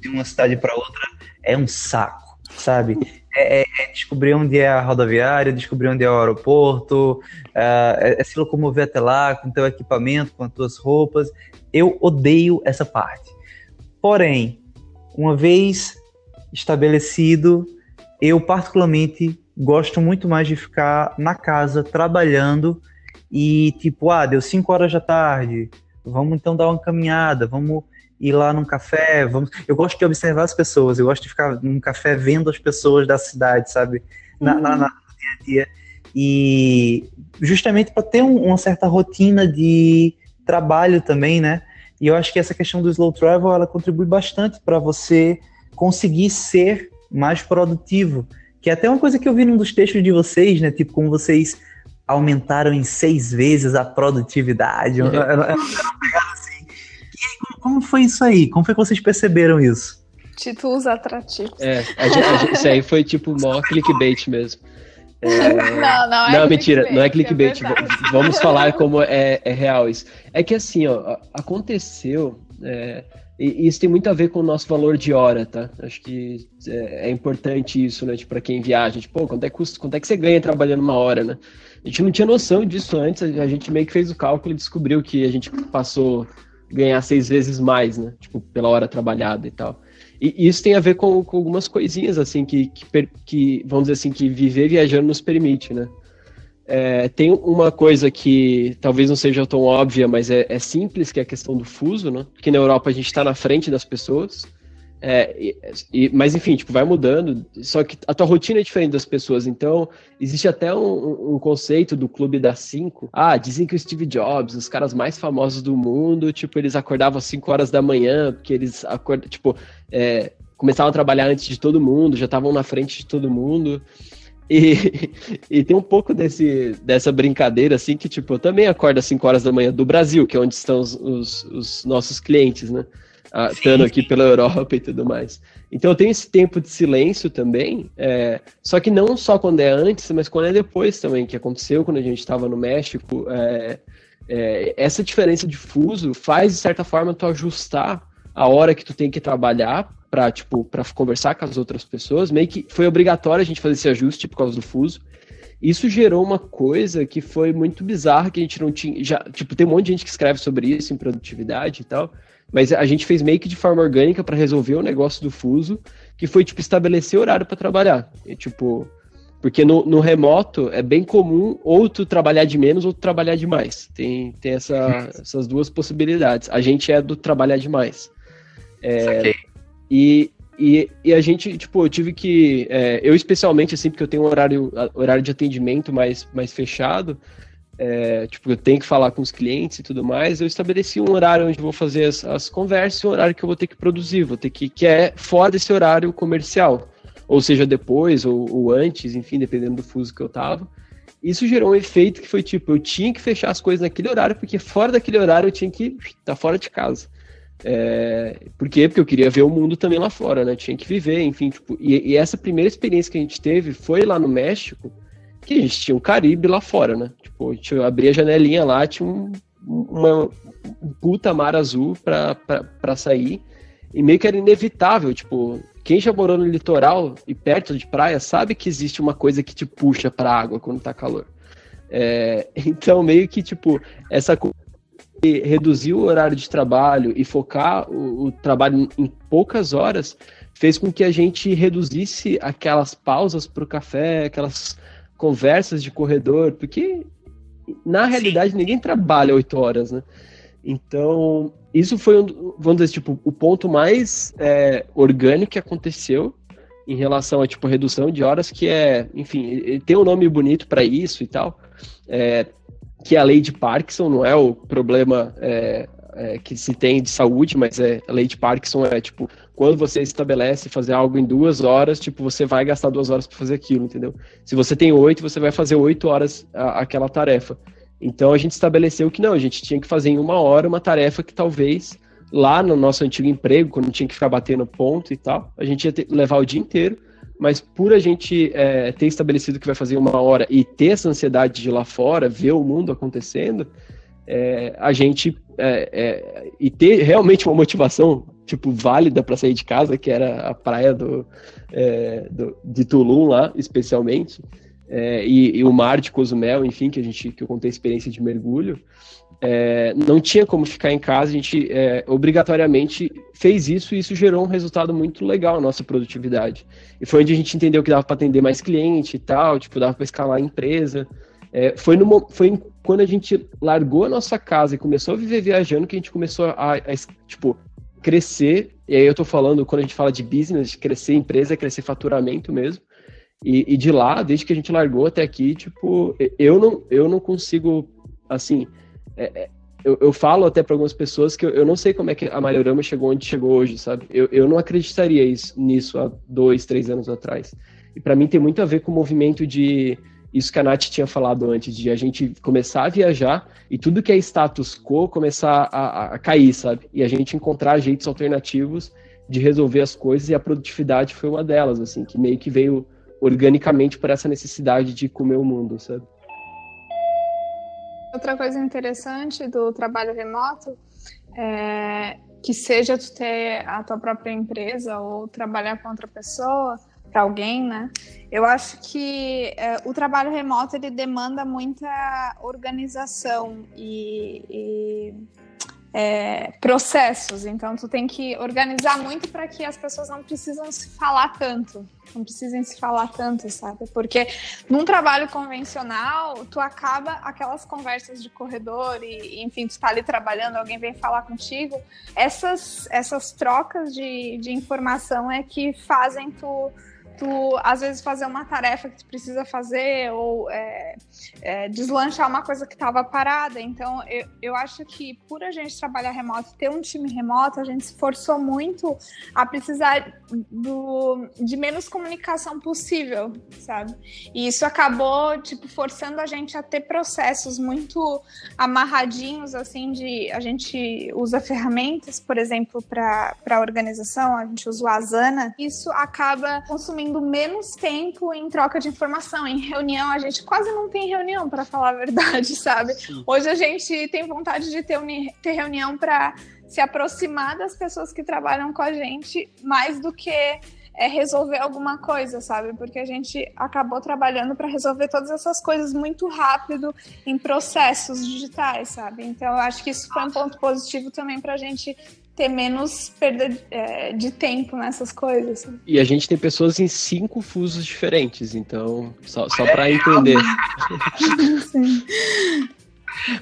de uma cidade para outra, é um saco, sabe? É, é, é, descobrir onde é a rodoviária, descobrir onde é o aeroporto, é, é, se locomover até lá com teu equipamento, com as tuas roupas. Eu odeio essa parte. Porém, uma vez estabelecido, eu particularmente gosto muito mais de ficar na casa trabalhando e tipo, ah, deu 5 horas da tarde, vamos então dar uma caminhada, vamos ir lá num café, vamos. Eu gosto de observar as pessoas, eu gosto de ficar num café vendo as pessoas da cidade, sabe? Na, uhum. na, na dia a dia. E justamente para ter um, uma certa rotina de trabalho também, né? E eu acho que essa questão do slow travel ela contribui bastante para você conseguir ser mais produtivo. Que é até uma coisa que eu vi num dos textos de vocês, né? Tipo, como vocês aumentaram em seis vezes a produtividade. É. Pegada assim como foi isso aí? Como foi que vocês perceberam isso? Títulos atrativos. É, a gente, a gente, isso aí foi tipo mó clickbait mesmo. É... Não, não é Não, mentira, não é clickbait. É Vamos falar como é, é, real isso. É que assim, ó, aconteceu. É, e isso tem muito a ver com o nosso valor de hora, tá? Acho que é, é importante isso, né? Tipo, pra quem viaja. Tipo, pô, quanto é, custo, quanto é que você ganha trabalhando uma hora, né? A gente não tinha noção disso antes, a gente meio que fez o cálculo e descobriu que a gente passou ganhar seis vezes mais, né? Tipo, pela hora trabalhada e tal. E isso tem a ver com, com algumas coisinhas, assim, que, que, que, vamos dizer assim, que viver viajando nos permite, né? É, tem uma coisa que talvez não seja tão óbvia, mas é, é simples, que é a questão do fuso, né? Porque na Europa a gente está na frente das pessoas, é, e, mas enfim, tipo, vai mudando, só que a tua rotina é diferente das pessoas, então existe até um, um, conceito do clube das cinco. Ah, dizem que o Steve Jobs, os caras mais famosos do mundo, tipo, eles acordavam às 5 horas da manhã, porque eles acordam, tipo, é, começavam a trabalhar antes de todo mundo, já estavam na frente de todo mundo. E, e, tem um pouco desse, dessa brincadeira, assim, que, tipo, eu também acordo às 5 horas da manhã do Brasil, que é onde estão os, os, os nossos clientes, né? Estando aqui pela Europa e tudo mais. Então eu tenho esse tempo de silêncio também, é, só que não só quando é antes, mas quando é depois também, que aconteceu quando a gente estava no México. É, é, essa diferença de fuso faz, de certa forma, tu ajustar a hora que tu tem que trabalhar para tipo, conversar com as outras pessoas. Meio que foi obrigatório a gente fazer esse ajuste por causa do fuso. Isso gerou uma coisa que foi muito bizarra, que a gente não tinha. Já, tipo, tem um monte de gente que escreve sobre isso em produtividade e tal. Mas a gente fez meio que de forma orgânica para resolver o negócio do fuso, que foi, tipo, estabelecer horário para trabalhar. E, tipo, porque no, no, remoto é bem comum ou tu trabalhar de menos ou tu trabalhar de mais. Tem, tem essa, essas duas possibilidades. A gente é do trabalhar demais. É, e, e, e, a gente, tipo, eu tive que. É, eu especialmente, assim, porque eu tenho um horário, horário de atendimento mais, mais fechado é, tipo, eu tenho que falar com os clientes e tudo mais, eu estabeleci um horário onde vou fazer as, as conversas e um horário que eu vou ter que produzir, vou ter que, que é fora desse horário comercial, ou seja, depois ou, ou antes, enfim, dependendo do fuso que eu tava. Isso gerou um efeito que foi tipo, eu tinha que fechar as coisas naquele horário, porque fora daquele horário eu tinha que estar tá fora de casa. É, por quê? Porque eu queria ver o mundo também lá fora, né? Tinha que viver, enfim, tipo, e, e essa primeira experiência que a gente teve foi lá no México, que a gente tinha o Caribe lá fora, né? Tipo, a gente abria a janelinha lá, tinha um, uma um puta mar azul pra, pra, pra sair. E meio que era inevitável, tipo, quem já morou no litoral e perto de praia sabe que existe uma coisa que te puxa pra água quando tá calor. É, então, meio que, tipo, essa reduzir o horário de trabalho e focar o, o trabalho em poucas horas fez com que a gente reduzisse aquelas pausas pro café, aquelas conversas de corredor, porque na realidade Sim. ninguém trabalha oito horas, né? Então, isso foi, um, vamos dizer, tipo, o ponto mais é, orgânico que aconteceu em relação a, tipo, redução de horas, que é, enfim, tem um nome bonito para isso e tal, é, que é a lei de Parkinson, não é o problema, é, é, que se tem de saúde, mas é a lei de Parkinson é tipo quando você estabelece fazer algo em duas horas, tipo você vai gastar duas horas para fazer aquilo, entendeu? Se você tem oito, você vai fazer oito horas a, aquela tarefa. Então a gente estabeleceu que não, a gente tinha que fazer em uma hora uma tarefa que talvez lá no nosso antigo emprego, quando tinha que ficar batendo ponto e tal, a gente ia ter, levar o dia inteiro mas por a gente é, ter estabelecido que vai fazer uma hora e ter essa ansiedade de lá fora, ver o mundo acontecendo, é, a gente é, é e ter realmente uma motivação tipo válida para sair de casa, que era a praia do, é, do de Tulum lá, especialmente, é, e, e, o mar de Cozumel, enfim, que a gente que eu contei a experiência de mergulho, é, não tinha como ficar em casa, a gente é, obrigatoriamente fez isso e isso gerou um resultado muito legal na nossa produtividade. E foi onde a gente entendeu que dava para atender mais cliente e tal, tipo, dava para escalar a empresa. É, foi, no, foi quando a gente largou a nossa casa e começou a viver viajando que a gente começou a, a tipo, crescer. E aí eu tô falando, quando a gente fala de business, crescer empresa, crescer faturamento mesmo. E, e de lá, desde que a gente largou até aqui, tipo, eu não, eu não consigo, assim, é, é, eu, eu, falo até para algumas pessoas que eu, eu, não sei como é que a Malhorama chegou onde chegou hoje, sabe? Eu, eu não acreditaria isso, nisso há dois, três anos atrás. E para mim tem muito a ver com o movimento de isso que a Nath tinha falado antes, de a gente começar a viajar e tudo que é status quo começar a, a cair, sabe? E a gente encontrar jeitos alternativos de resolver as coisas e a produtividade foi uma delas, assim, que meio que veio organicamente por essa necessidade de comer o mundo, sabe? Outra coisa interessante do trabalho remoto é que seja tu ter a tua própria empresa ou trabalhar com outra pessoa, para alguém, né? Eu acho que é, o trabalho remoto ele demanda muita organização e, e é, processos. Então, tu tem que organizar muito para que as pessoas não precisam se falar tanto, não precisem se falar tanto, sabe? Porque num trabalho convencional, tu acaba aquelas conversas de corredor e, enfim, tu tá ali trabalhando, alguém vem falar contigo. Essas, essas trocas de, de informação é que fazem tu tu às vezes fazer uma tarefa que tu precisa fazer ou é, é, deslanchar uma coisa que estava parada. Então, eu, eu acho que por a gente trabalhar remoto, ter um time remoto, a gente se forçou muito a precisar do, de menos comunicação possível, sabe? E isso acabou, tipo, forçando a gente a ter processos muito amarradinhos, assim, de a gente usa ferramentas, por exemplo, para organização, a gente usa o Asana. Isso acaba consumindo consumindo menos tempo em troca de informação. Em reunião, a gente quase não tem reunião, para falar a verdade, sabe? Sim. Hoje a gente tem vontade de ter, ter reunião para se aproximar das pessoas que trabalham com a gente mais do que é resolver alguma coisa, sabe? Porque a gente acabou trabalhando para resolver todas essas coisas muito rápido em processos digitais, sabe? Então eu acho que isso foi um ponto positivo também para a gente ter menos perda é, de tempo nessas coisas. E a gente tem pessoas em cinco fusos diferentes, então, só, só para entender. Sim.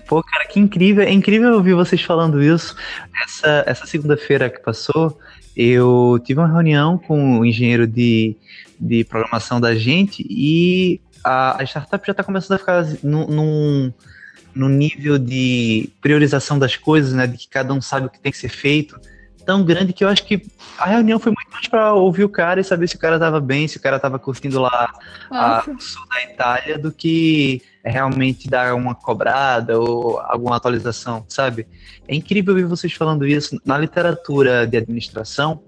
Pô, cara, que incrível. É incrível ouvir vocês falando isso. Essa, essa segunda-feira que passou, eu tive uma reunião com o engenheiro de, de programação da gente e a, a startup já está começando a ficar num, num no nível de priorização das coisas, né, de que cada um sabe o que tem que ser feito, tão grande que eu acho que a reunião foi muito mais para ouvir o cara e saber se o cara estava bem, se o cara estava curtindo lá a, o sul da Itália, do que realmente dar uma cobrada ou alguma atualização, sabe? É incrível ver vocês falando isso. Na literatura de administração,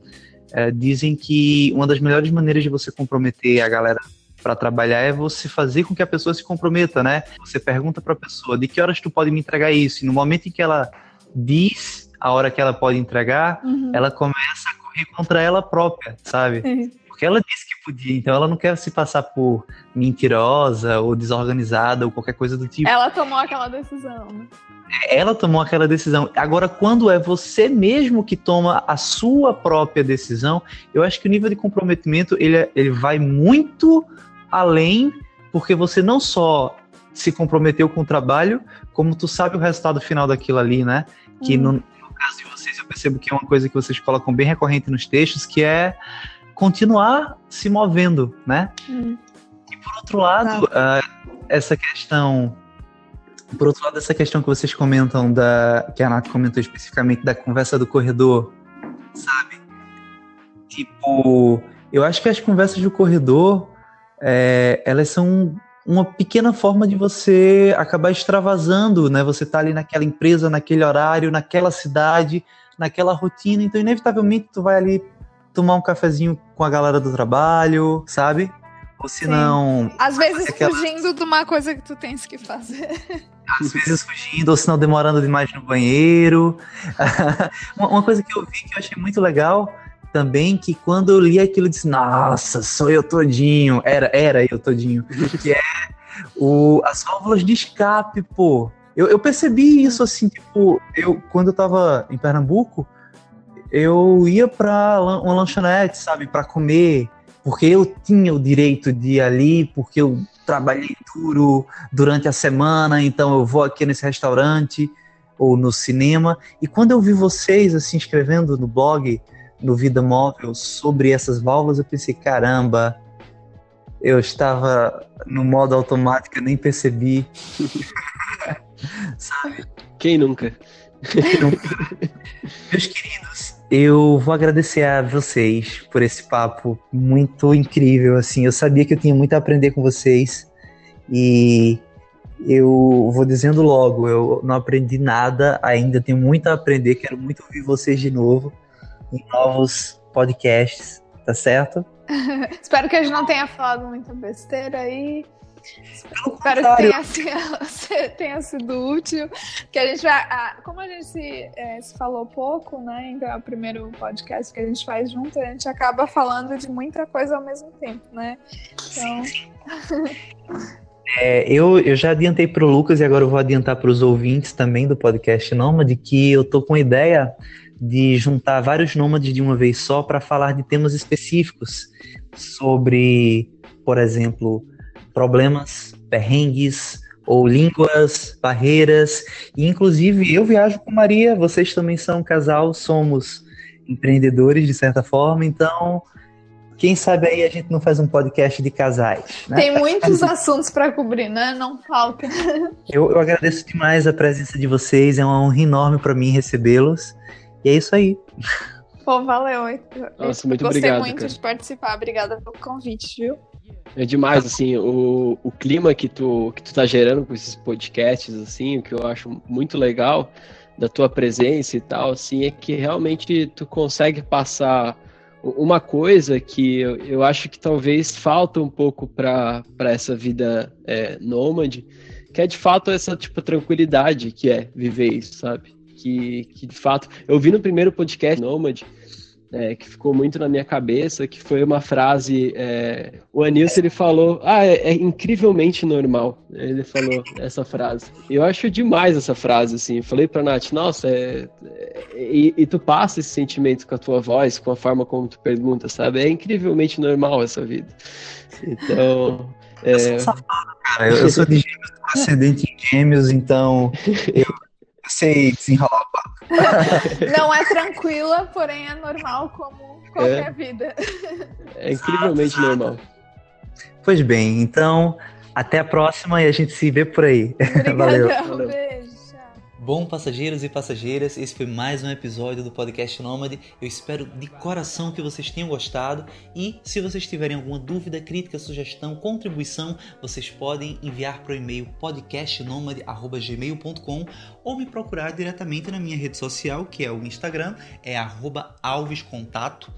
é, dizem que uma das melhores maneiras de você comprometer a galera para trabalhar é você fazer com que a pessoa se comprometa, né? Você pergunta para a pessoa de que horas tu pode me entregar isso, e no momento em que ela diz a hora que ela pode entregar, uhum. ela começa a correr contra ela própria, sabe? Uhum. Porque ela disse que podia, então ela não quer se passar por mentirosa ou desorganizada ou qualquer coisa do tipo. Ela tomou aquela decisão. Né? Ela tomou aquela decisão. Agora, quando é você mesmo que toma a sua própria decisão, eu acho que o nível de comprometimento ele, ele vai muito além, porque você não só se comprometeu com o trabalho, como tu sabe o resultado final daquilo ali, né? Que no, no, caso de vocês, eu percebo que é uma coisa que vocês colocam bem recorrente nos textos, que é continuar se movendo, né? E por outro lado, uh, essa questão Por outro lado, essa questão que vocês comentam, da que a Nath comentou especificamente da conversa do corredor, sabe? Tipo, eu acho que as conversas do corredor, é, elas são uma pequena forma de você acabar extravasando, né? Você tá ali naquela empresa, naquele horário, naquela cidade, naquela rotina, então inevitavelmente tu vai ali tomar um cafezinho com a galera do trabalho, sabe? Ou se não. Às vezes aquela... fugindo de uma coisa que tu tens que fazer. Às vezes fugindo, ou se não demorando demais no banheiro. uma coisa que eu vi que eu achei muito legal também que quando eu li aquilo, eu disse, nossa, sou eu todinho. Era, era eu todinho. que é o, as válvulas de escape, pô. Eu, eu percebi isso assim, tipo, eu, quando eu tava em Pernambuco, eu ia pra uma lanchonete, sabe, para comer, porque eu tinha o direito de ir ali, porque eu trabalhei duro durante a semana, então eu vou aqui nesse restaurante ou no cinema. E quando eu vi vocês assim escrevendo no blog no Vida Móvel sobre essas válvulas, eu pensei, caramba, eu estava no modo automático, eu nem percebi. Sabe? Quem nunca? Meus queridos, eu vou agradecer a vocês por esse papo muito incrível, assim. Eu sabia que eu tinha muito a aprender com vocês e eu vou dizendo logo, eu não aprendi nada, ainda tenho muito a aprender, quero muito ouvir vocês de novo em novos podcasts, tá certo? Espero que a gente não tenha falado muita besteira aí. Espero que tenha, tenha, sido útil. Que a gente vai. como a gente se, é, se, falou pouco, né? Então é o primeiro podcast que a gente faz junto, a gente acaba falando de muita coisa ao mesmo tempo, né? Então. É, eu, eu já adiantei para o Lucas e agora eu vou adiantar para os ouvintes também do podcast Nômade que eu tô com a ideia de juntar vários nômades de uma vez só para falar de temas específicos sobre, por exemplo, problemas, perrengues ou línguas, barreiras. E inclusive eu viajo com Maria, vocês também são um casal, somos empreendedores de certa forma, então quem sabe aí a gente não faz um podcast de casais. Né? Tem muitos assuntos para cobrir, né? Não falta. Eu, eu, agradeço demais a presença de vocês, é uma honra enorme para mim recebê-los. E é isso aí. Pô, valeu. Nossa, muito Gostei obrigado. muito cara. de participar. Obrigada pelo convite, viu? É demais, assim, o, o clima que tu, que tu tá gerando com esses podcasts, assim, o que eu acho muito legal da tua presença e tal, assim, é que realmente tu consegue passar uma coisa que eu, eu acho que talvez falta um pouco para essa vida é, nômade, que é de fato essa, tipo, tranquilidade que é viver isso, sabe? Que, que de fato eu vi no primeiro podcast Nomad, é, que ficou muito na minha cabeça, que foi uma frase. É, o Anilson ele falou: Ah, é, é, incrivelmente normal. Ele falou essa frase. Eu acho demais essa frase, assim. Eu falei pra Nath, nossa, é, é, e, e, tu passa esse sentimento com a tua voz, com a forma como tu pergunta, sabe? É incrivelmente normal essa vida. Então. Eu sou safado, cara. Eu, eu sou de gêmeos, ascendente em gêmeos, então eu sei desenrolar o papo. Não é tranquila, porém é normal como qualquer é. vida. É incrivelmente normal. Pois bem, então até a próxima e a gente se vê por aí. Obrigadão, Valeu. Valeu. Bom, passageiros e passageiras, esse foi mais um episódio do podcast Nômade. Eu espero de coração que vocês tenham gostado e se vocês tiverem alguma dúvida, crítica, sugestão, contribuição, vocês podem enviar para o e-mail podcastnomade@gmail.com ou me procurar diretamente na minha rede social, que é o Instagram, é @alvescontato.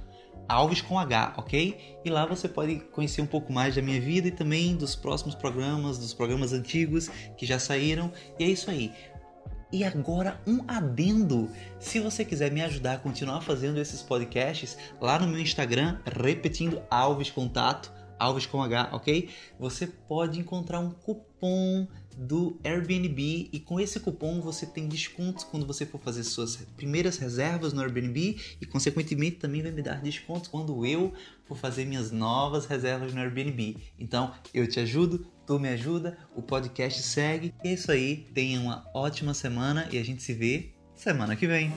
Alves com H, ok? E lá você pode conhecer um pouco mais da minha vida e também dos próximos programas, dos programas antigos que já saíram. E é isso aí. E agora um adendo. Se você quiser me ajudar a continuar fazendo esses podcasts, lá no meu Instagram, repetindo Alves Contato, Alves com H, ok? Você pode encontrar um cupom do Airbnb e com esse cupom você tem descontos quando você for fazer suas primeiras reservas no Airbnb e consequentemente também vai me dar descontos quando eu for fazer minhas novas reservas no Airbnb. Então eu te ajudo, tu me ajuda, o podcast segue. E é isso aí, tenha uma ótima semana e a gente se vê semana que vem.